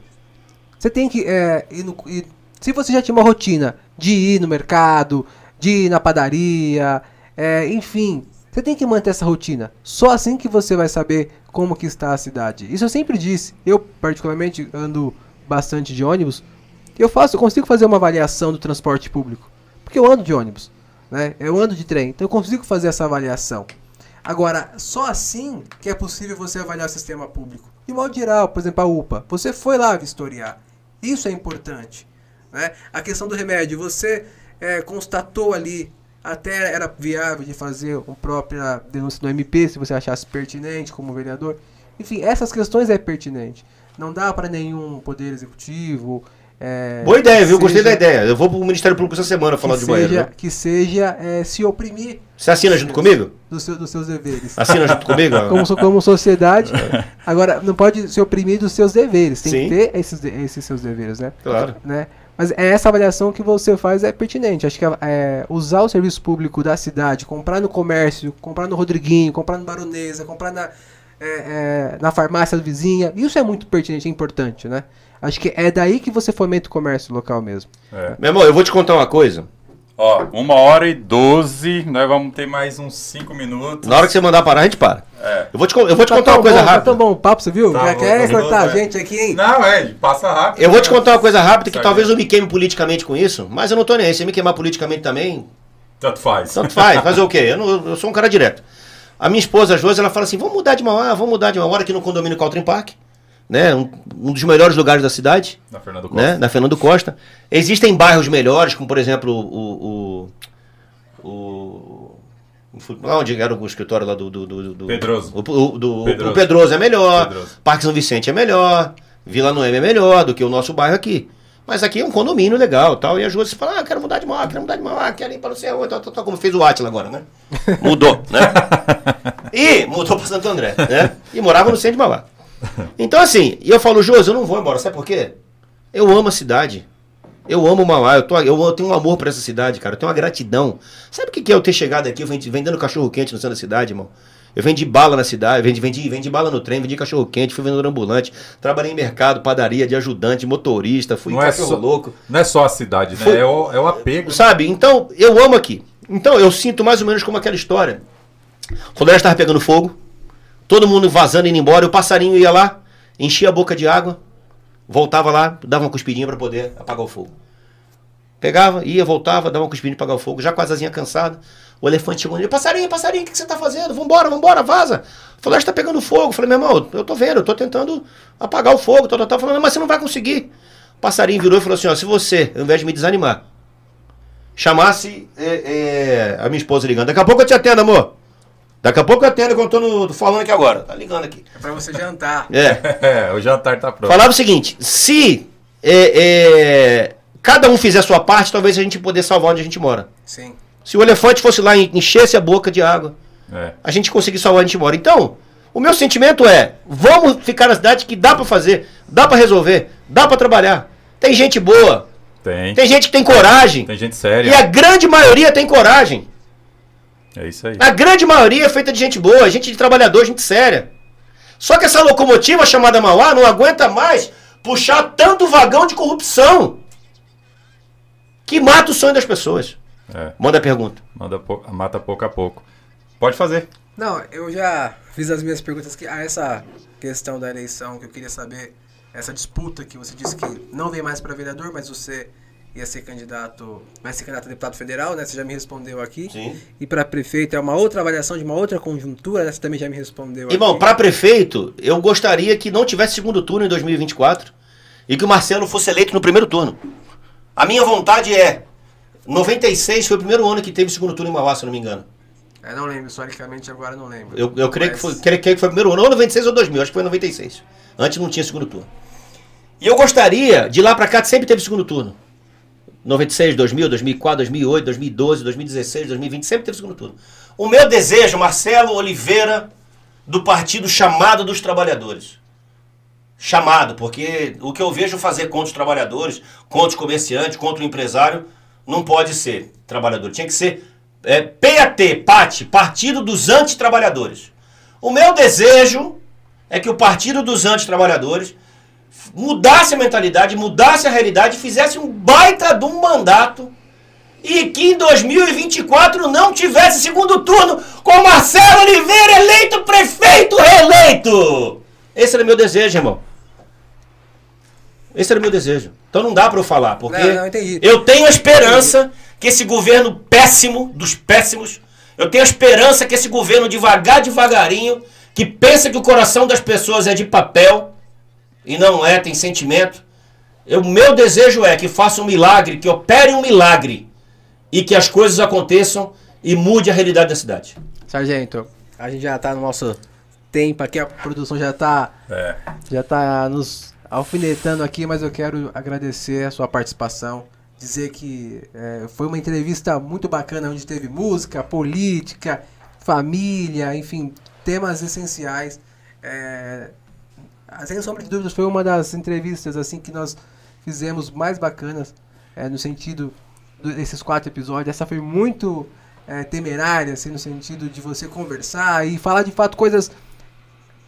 Você tem que é, ir no, ir, se você já tinha uma rotina de ir no mercado, de ir na padaria, É, enfim, você tem que manter essa rotina. Só assim que você vai saber como que está a cidade. Isso eu sempre disse. Eu, particularmente, ando bastante de ônibus. Eu faço, eu consigo fazer uma avaliação do transporte público. Porque eu ando de ônibus, né? Eu ando de trem, então eu consigo fazer essa avaliação. Agora, só assim que é possível você avaliar o sistema público. De modo geral, por exemplo, a UPA. Você foi lá vistoriar. Isso é importante. Né? A questão do remédio, você é, constatou ali, até era viável de fazer uma própria denúncia do MP, se você achasse pertinente como vereador. Enfim, essas questões é pertinente. Não dá para nenhum poder executivo é, Boa ideia, viu? Seja, Gostei da ideia. Eu vou pro Ministério Público essa semana falar de banheiro. Né? Que seja é, se oprimir. Você assina junto comigo? Do seu, dos seus deveres. Assina junto comigo? como, como sociedade. Agora, não pode se oprimir dos seus deveres. Tem Sim. que ter esses, esses seus deveres, né? Claro. Né? Mas é essa avaliação que você faz é pertinente. Acho que é, usar o serviço público da cidade, comprar no comércio, comprar no Rodriguinho, comprar no Baronesa, comprar na, é, é, na farmácia vizinha, isso é muito pertinente, é importante, né? Acho que é daí que você fomenta o comércio local mesmo. É. Meu irmão, eu vou te contar uma coisa. Ó, uma hora e doze, nós vamos ter mais uns cinco minutos. Na hora que você mandar parar, a gente para. É. Eu vou te, eu vou te tá contar uma coisa bom, rápida. Tá tão bom o papo, você viu? Tá, Já quer cortar a gente aqui, hein? Não, é, passa rápido. Eu vou te contar uma coisa rápida que talvez eu me queime politicamente com isso, mas eu não tô nem aí. Se me queimar politicamente também. Tanto faz. Tanto faz. Fazer o quê? Eu, não, eu sou um cara direto. A minha esposa, a Josi, ela fala assim: vamos mudar de Mauá, vamos mudar de Mauá. aqui no condomínio Caltrim Park né? Um, um, dos melhores lugares da cidade. Na Fernando Costa. Né? Na Fernando Costa. Existem bairros melhores, como por exemplo o. o, o onde era o escritório lá do. do, do, do Pedroso. O, do, Pedroso. o Pedroso é melhor. Pedroso. Parque São Vicente é melhor. Vila Noemi é melhor do que o nosso bairro aqui. Mas aqui é um condomínio legal tal. E as ruas se falam, ah, quero mudar de maior, quero mudar de maior, quero ir para o céu, tal, tal, tal, como fez o Atila agora, né? Mudou, né? e mudou para Santo André, né? E morava no centro de Mauá. Então, assim, e eu falo, Josi, eu não vou embora, sabe por quê? Eu amo a cidade. Eu amo Mauá, eu, tô, eu tenho um amor por essa cidade, cara. Eu tenho uma gratidão. Sabe o que é eu ter chegado aqui, eu vendendo cachorro quente no centro da cidade, irmão? Eu vendi bala na cidade, vendi, vendi, vendi bala no trem, vendi cachorro quente, fui vendedor ambulante, trabalhei em mercado, padaria, de ajudante, motorista, fui não é só, louco. Não é só a cidade, né? É, o, é o apego. Sabe? Então, eu amo aqui. Então, eu sinto mais ou menos como aquela história. O floresta estava pegando fogo, Todo mundo vazando, indo embora. O passarinho ia lá, enchia a boca de água, voltava lá, dava uma cuspidinha para poder apagar o fogo. Pegava, ia, voltava, dava uma cuspidinha para apagar o fogo, já com a cansada. O elefante chegou nele, passarinho, passarinho, o que, você tá fazendo? Vambora, vambora, vaza. Falou, está pegando fogo. Falei, meu irmão, eu tô vendo, eu tô tentando apagar o fogo. Tô, tô falando, mas você não vai conseguir. O passarinho virou e falou assim, ó, se você, ao invés de me desanimar, chamasse é, é, a minha esposa ligando, daqui a pouco eu te atendo, amor. Daqui a pouco eu atendo que eu tô no, falando aqui agora. Tá ligando aqui. É pra você jantar. É. é o jantar tá pronto. Falava o seguinte: se é, é, cada um fizer a sua parte, talvez a gente poder salvar onde a gente mora. Sim. Se o elefante fosse lá e enchesse a boca de água, é. a gente conseguir salvar onde a gente mora. Então, o meu sentimento é: vamos ficar na cidade que dá para fazer, dá para resolver, dá para trabalhar. Tem gente boa. Tem. Tem gente que tem coragem. Tem gente séria. E a grande maioria tem coragem. É isso aí. A grande maioria é feita de gente boa, gente de trabalhador, gente séria. Só que essa locomotiva chamada Mauá não aguenta mais puxar tanto vagão de corrupção que mata o sonho das pessoas. É. Manda a pergunta. Manda, mata pouco a pouco. Pode fazer. Não, eu já fiz as minhas perguntas que a essa questão da eleição que eu queria saber, essa disputa que você disse que não vem mais para vereador, mas você ia ser candidato, vai ser candidato a deputado federal, né? Você já me respondeu aqui. Sim. E para prefeito é uma outra avaliação de uma outra conjuntura, né? Você também já me respondeu Irmão, para prefeito, eu gostaria que não tivesse segundo turno em 2024 e que o Marcelo fosse eleito no primeiro turno. A minha vontade é 96 foi o primeiro ano que teve segundo turno em Mauá, se eu não me engano. É, não lembro, historicamente agora não lembro. Eu, eu creio, Mas... que foi, creio, creio que foi o primeiro ano, ou 96 ou 2000, acho que foi 96. Antes não tinha segundo turno. E eu gostaria, de lá para cá sempre teve segundo turno. 96, 2000, 2004, 2008, 2012, 2016, 2020, sempre teve segundo turno. O meu desejo, Marcelo Oliveira, do partido chamado dos trabalhadores. Chamado, porque o que eu vejo fazer contra os trabalhadores, contra os comerciantes, contra o empresário, não pode ser trabalhador. Tinha que ser é, PAT, PAT, Partido dos Antitrabalhadores. O meu desejo é que o Partido dos Antitrabalhadores mudasse a mentalidade, mudasse a realidade, fizesse um baita de um mandato e que em 2024 não tivesse segundo turno com Marcelo Oliveira eleito prefeito reeleito. Esse era meu desejo, irmão. Esse era meu desejo. Então não dá para eu falar, porque não, não, eu tenho a esperança que esse governo péssimo, dos péssimos, eu tenho a esperança que esse governo devagar, devagarinho, que pensa que o coração das pessoas é de papel e não é, tem sentimento. O meu desejo é que faça um milagre, que opere um milagre e que as coisas aconteçam e mude a realidade da cidade. Sargento, a gente já está no nosso tempo aqui, a produção já está é. já tá nos alfinetando aqui, mas eu quero agradecer a sua participação. Dizer que é, foi uma entrevista muito bacana, onde teve música, política, família, enfim, temas essenciais. É, sem sombra de dúvidas, foi uma das entrevistas assim que nós fizemos mais bacanas, é, no sentido desses quatro episódios. Essa foi muito é, temerária, assim, no sentido de você conversar e falar de fato coisas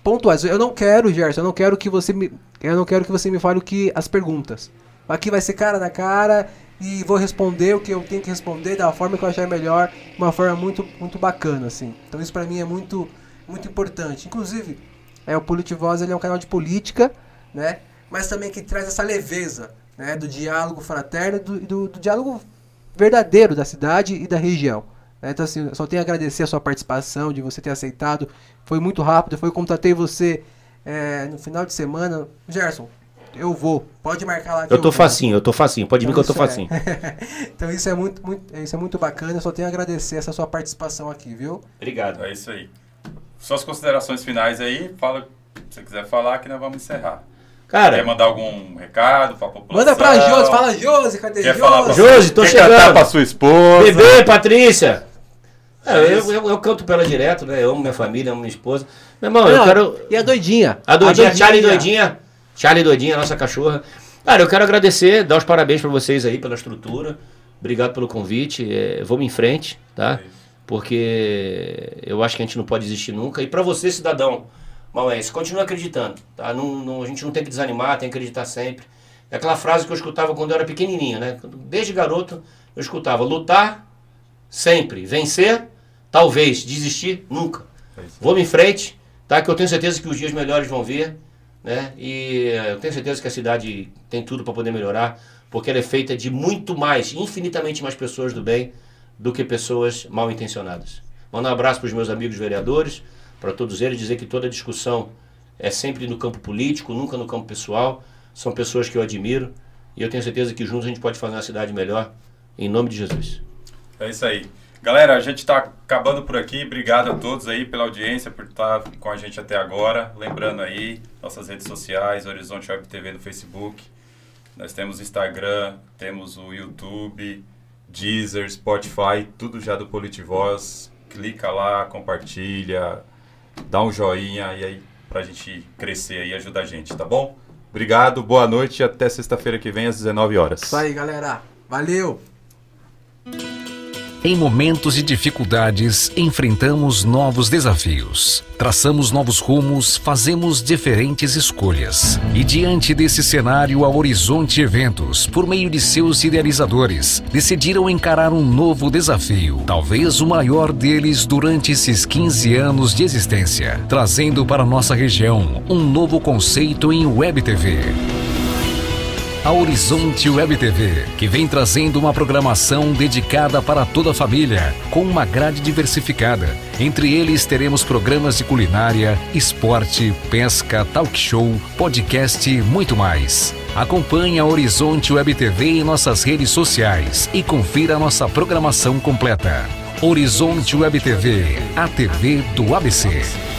pontuais. Eu não quero, Gerson, eu não quero que você me, eu não quero que você me fale o que as perguntas. Aqui vai ser cara na cara e vou responder o que eu tenho que responder da forma que eu achar melhor, uma forma muito muito bacana, assim. Então isso para mim é muito muito importante. Inclusive, é o Politivoz ele é um canal de política, né? Mas também que traz essa leveza, né, do diálogo fraterno e do, do, do diálogo verdadeiro da cidade e da região. Né? Então, assim, só tenho a agradecer a sua participação, de você ter aceitado. Foi muito rápido. Foi, eu contatei você é, no final de semana. Gerson, eu vou. Pode marcar lá. eu tô eu facinho, eu tô facinho. Pode então, vir que eu tô é. facinho. então isso é muito, muito, isso é muito bacana. Eu só tenho a agradecer essa sua participação aqui, viu? Obrigado. É isso aí. Suas considerações finais aí, fala, se você quiser falar que nós vamos encerrar. Cara, quer mandar algum recado pra população? Manda pra Josi, fala Josi, cadê quer Josi? Josi, tô quer chegando. Cantar pra sua esposa. Bebê, Patrícia. É, eu, eu, eu, canto pra ela direto, né? Eu amo minha família, amo minha esposa. Meu irmão, Não, eu quero. E a doidinha? A doidinha, a doidinha. Charlie doidinha. Charlie doidinha, nossa cachorra. Cara, eu quero agradecer, dar os parabéns pra vocês aí pela estrutura. Obrigado pelo convite. É, vamos em frente, tá? É Porque eu acho que a gente não pode desistir nunca. E pra você, cidadão Mauense, continue acreditando, tá? Não, não, a gente não tem que desanimar, tem que acreditar sempre. É aquela frase que eu escutava quando eu era pequenininho, né? Desde garoto eu escutava lutar sempre, vencer Talvez desistir, nunca. É Vamos em frente, tá? Que eu tenho certeza que os dias melhores vão vir, né? E eu tenho certeza que a cidade tem tudo para poder melhorar, porque ela é feita de muito mais, infinitamente mais pessoas do bem do que pessoas mal intencionadas. Manda um abraço para os meus amigos vereadores, para todos eles, dizer que toda discussão é sempre no campo político, nunca no campo pessoal. São pessoas que eu admiro e eu tenho certeza que juntos a gente pode fazer uma cidade melhor, em nome de Jesus. É isso aí. Galera, a gente está acabando por aqui. Obrigado a todos aí pela audiência, por estar com a gente até agora. Lembrando aí, nossas redes sociais, Horizonte Web TV no Facebook. Nós temos Instagram, temos o YouTube, Deezer, Spotify, tudo já do Politivoz. Clica lá, compartilha, dá um joinha e aí pra gente crescer e ajudar a gente, tá bom? Obrigado, boa noite e até sexta-feira que vem às 19 horas. Isso aí, galera. Valeu! Em momentos de dificuldades, enfrentamos novos desafios, traçamos novos rumos, fazemos diferentes escolhas. E diante desse cenário, a Horizonte Eventos, por meio de seus idealizadores, decidiram encarar um novo desafio, talvez o maior deles durante esses 15 anos de existência, trazendo para nossa região um novo conceito em Web TV a Horizonte Web TV, que vem trazendo uma programação dedicada para toda a família, com uma grade diversificada. Entre eles teremos programas de culinária, esporte, pesca, talk show, podcast e muito mais. Acompanhe a Horizonte Web TV em nossas redes sociais e confira nossa programação completa. Horizonte Web TV, a TV do ABC.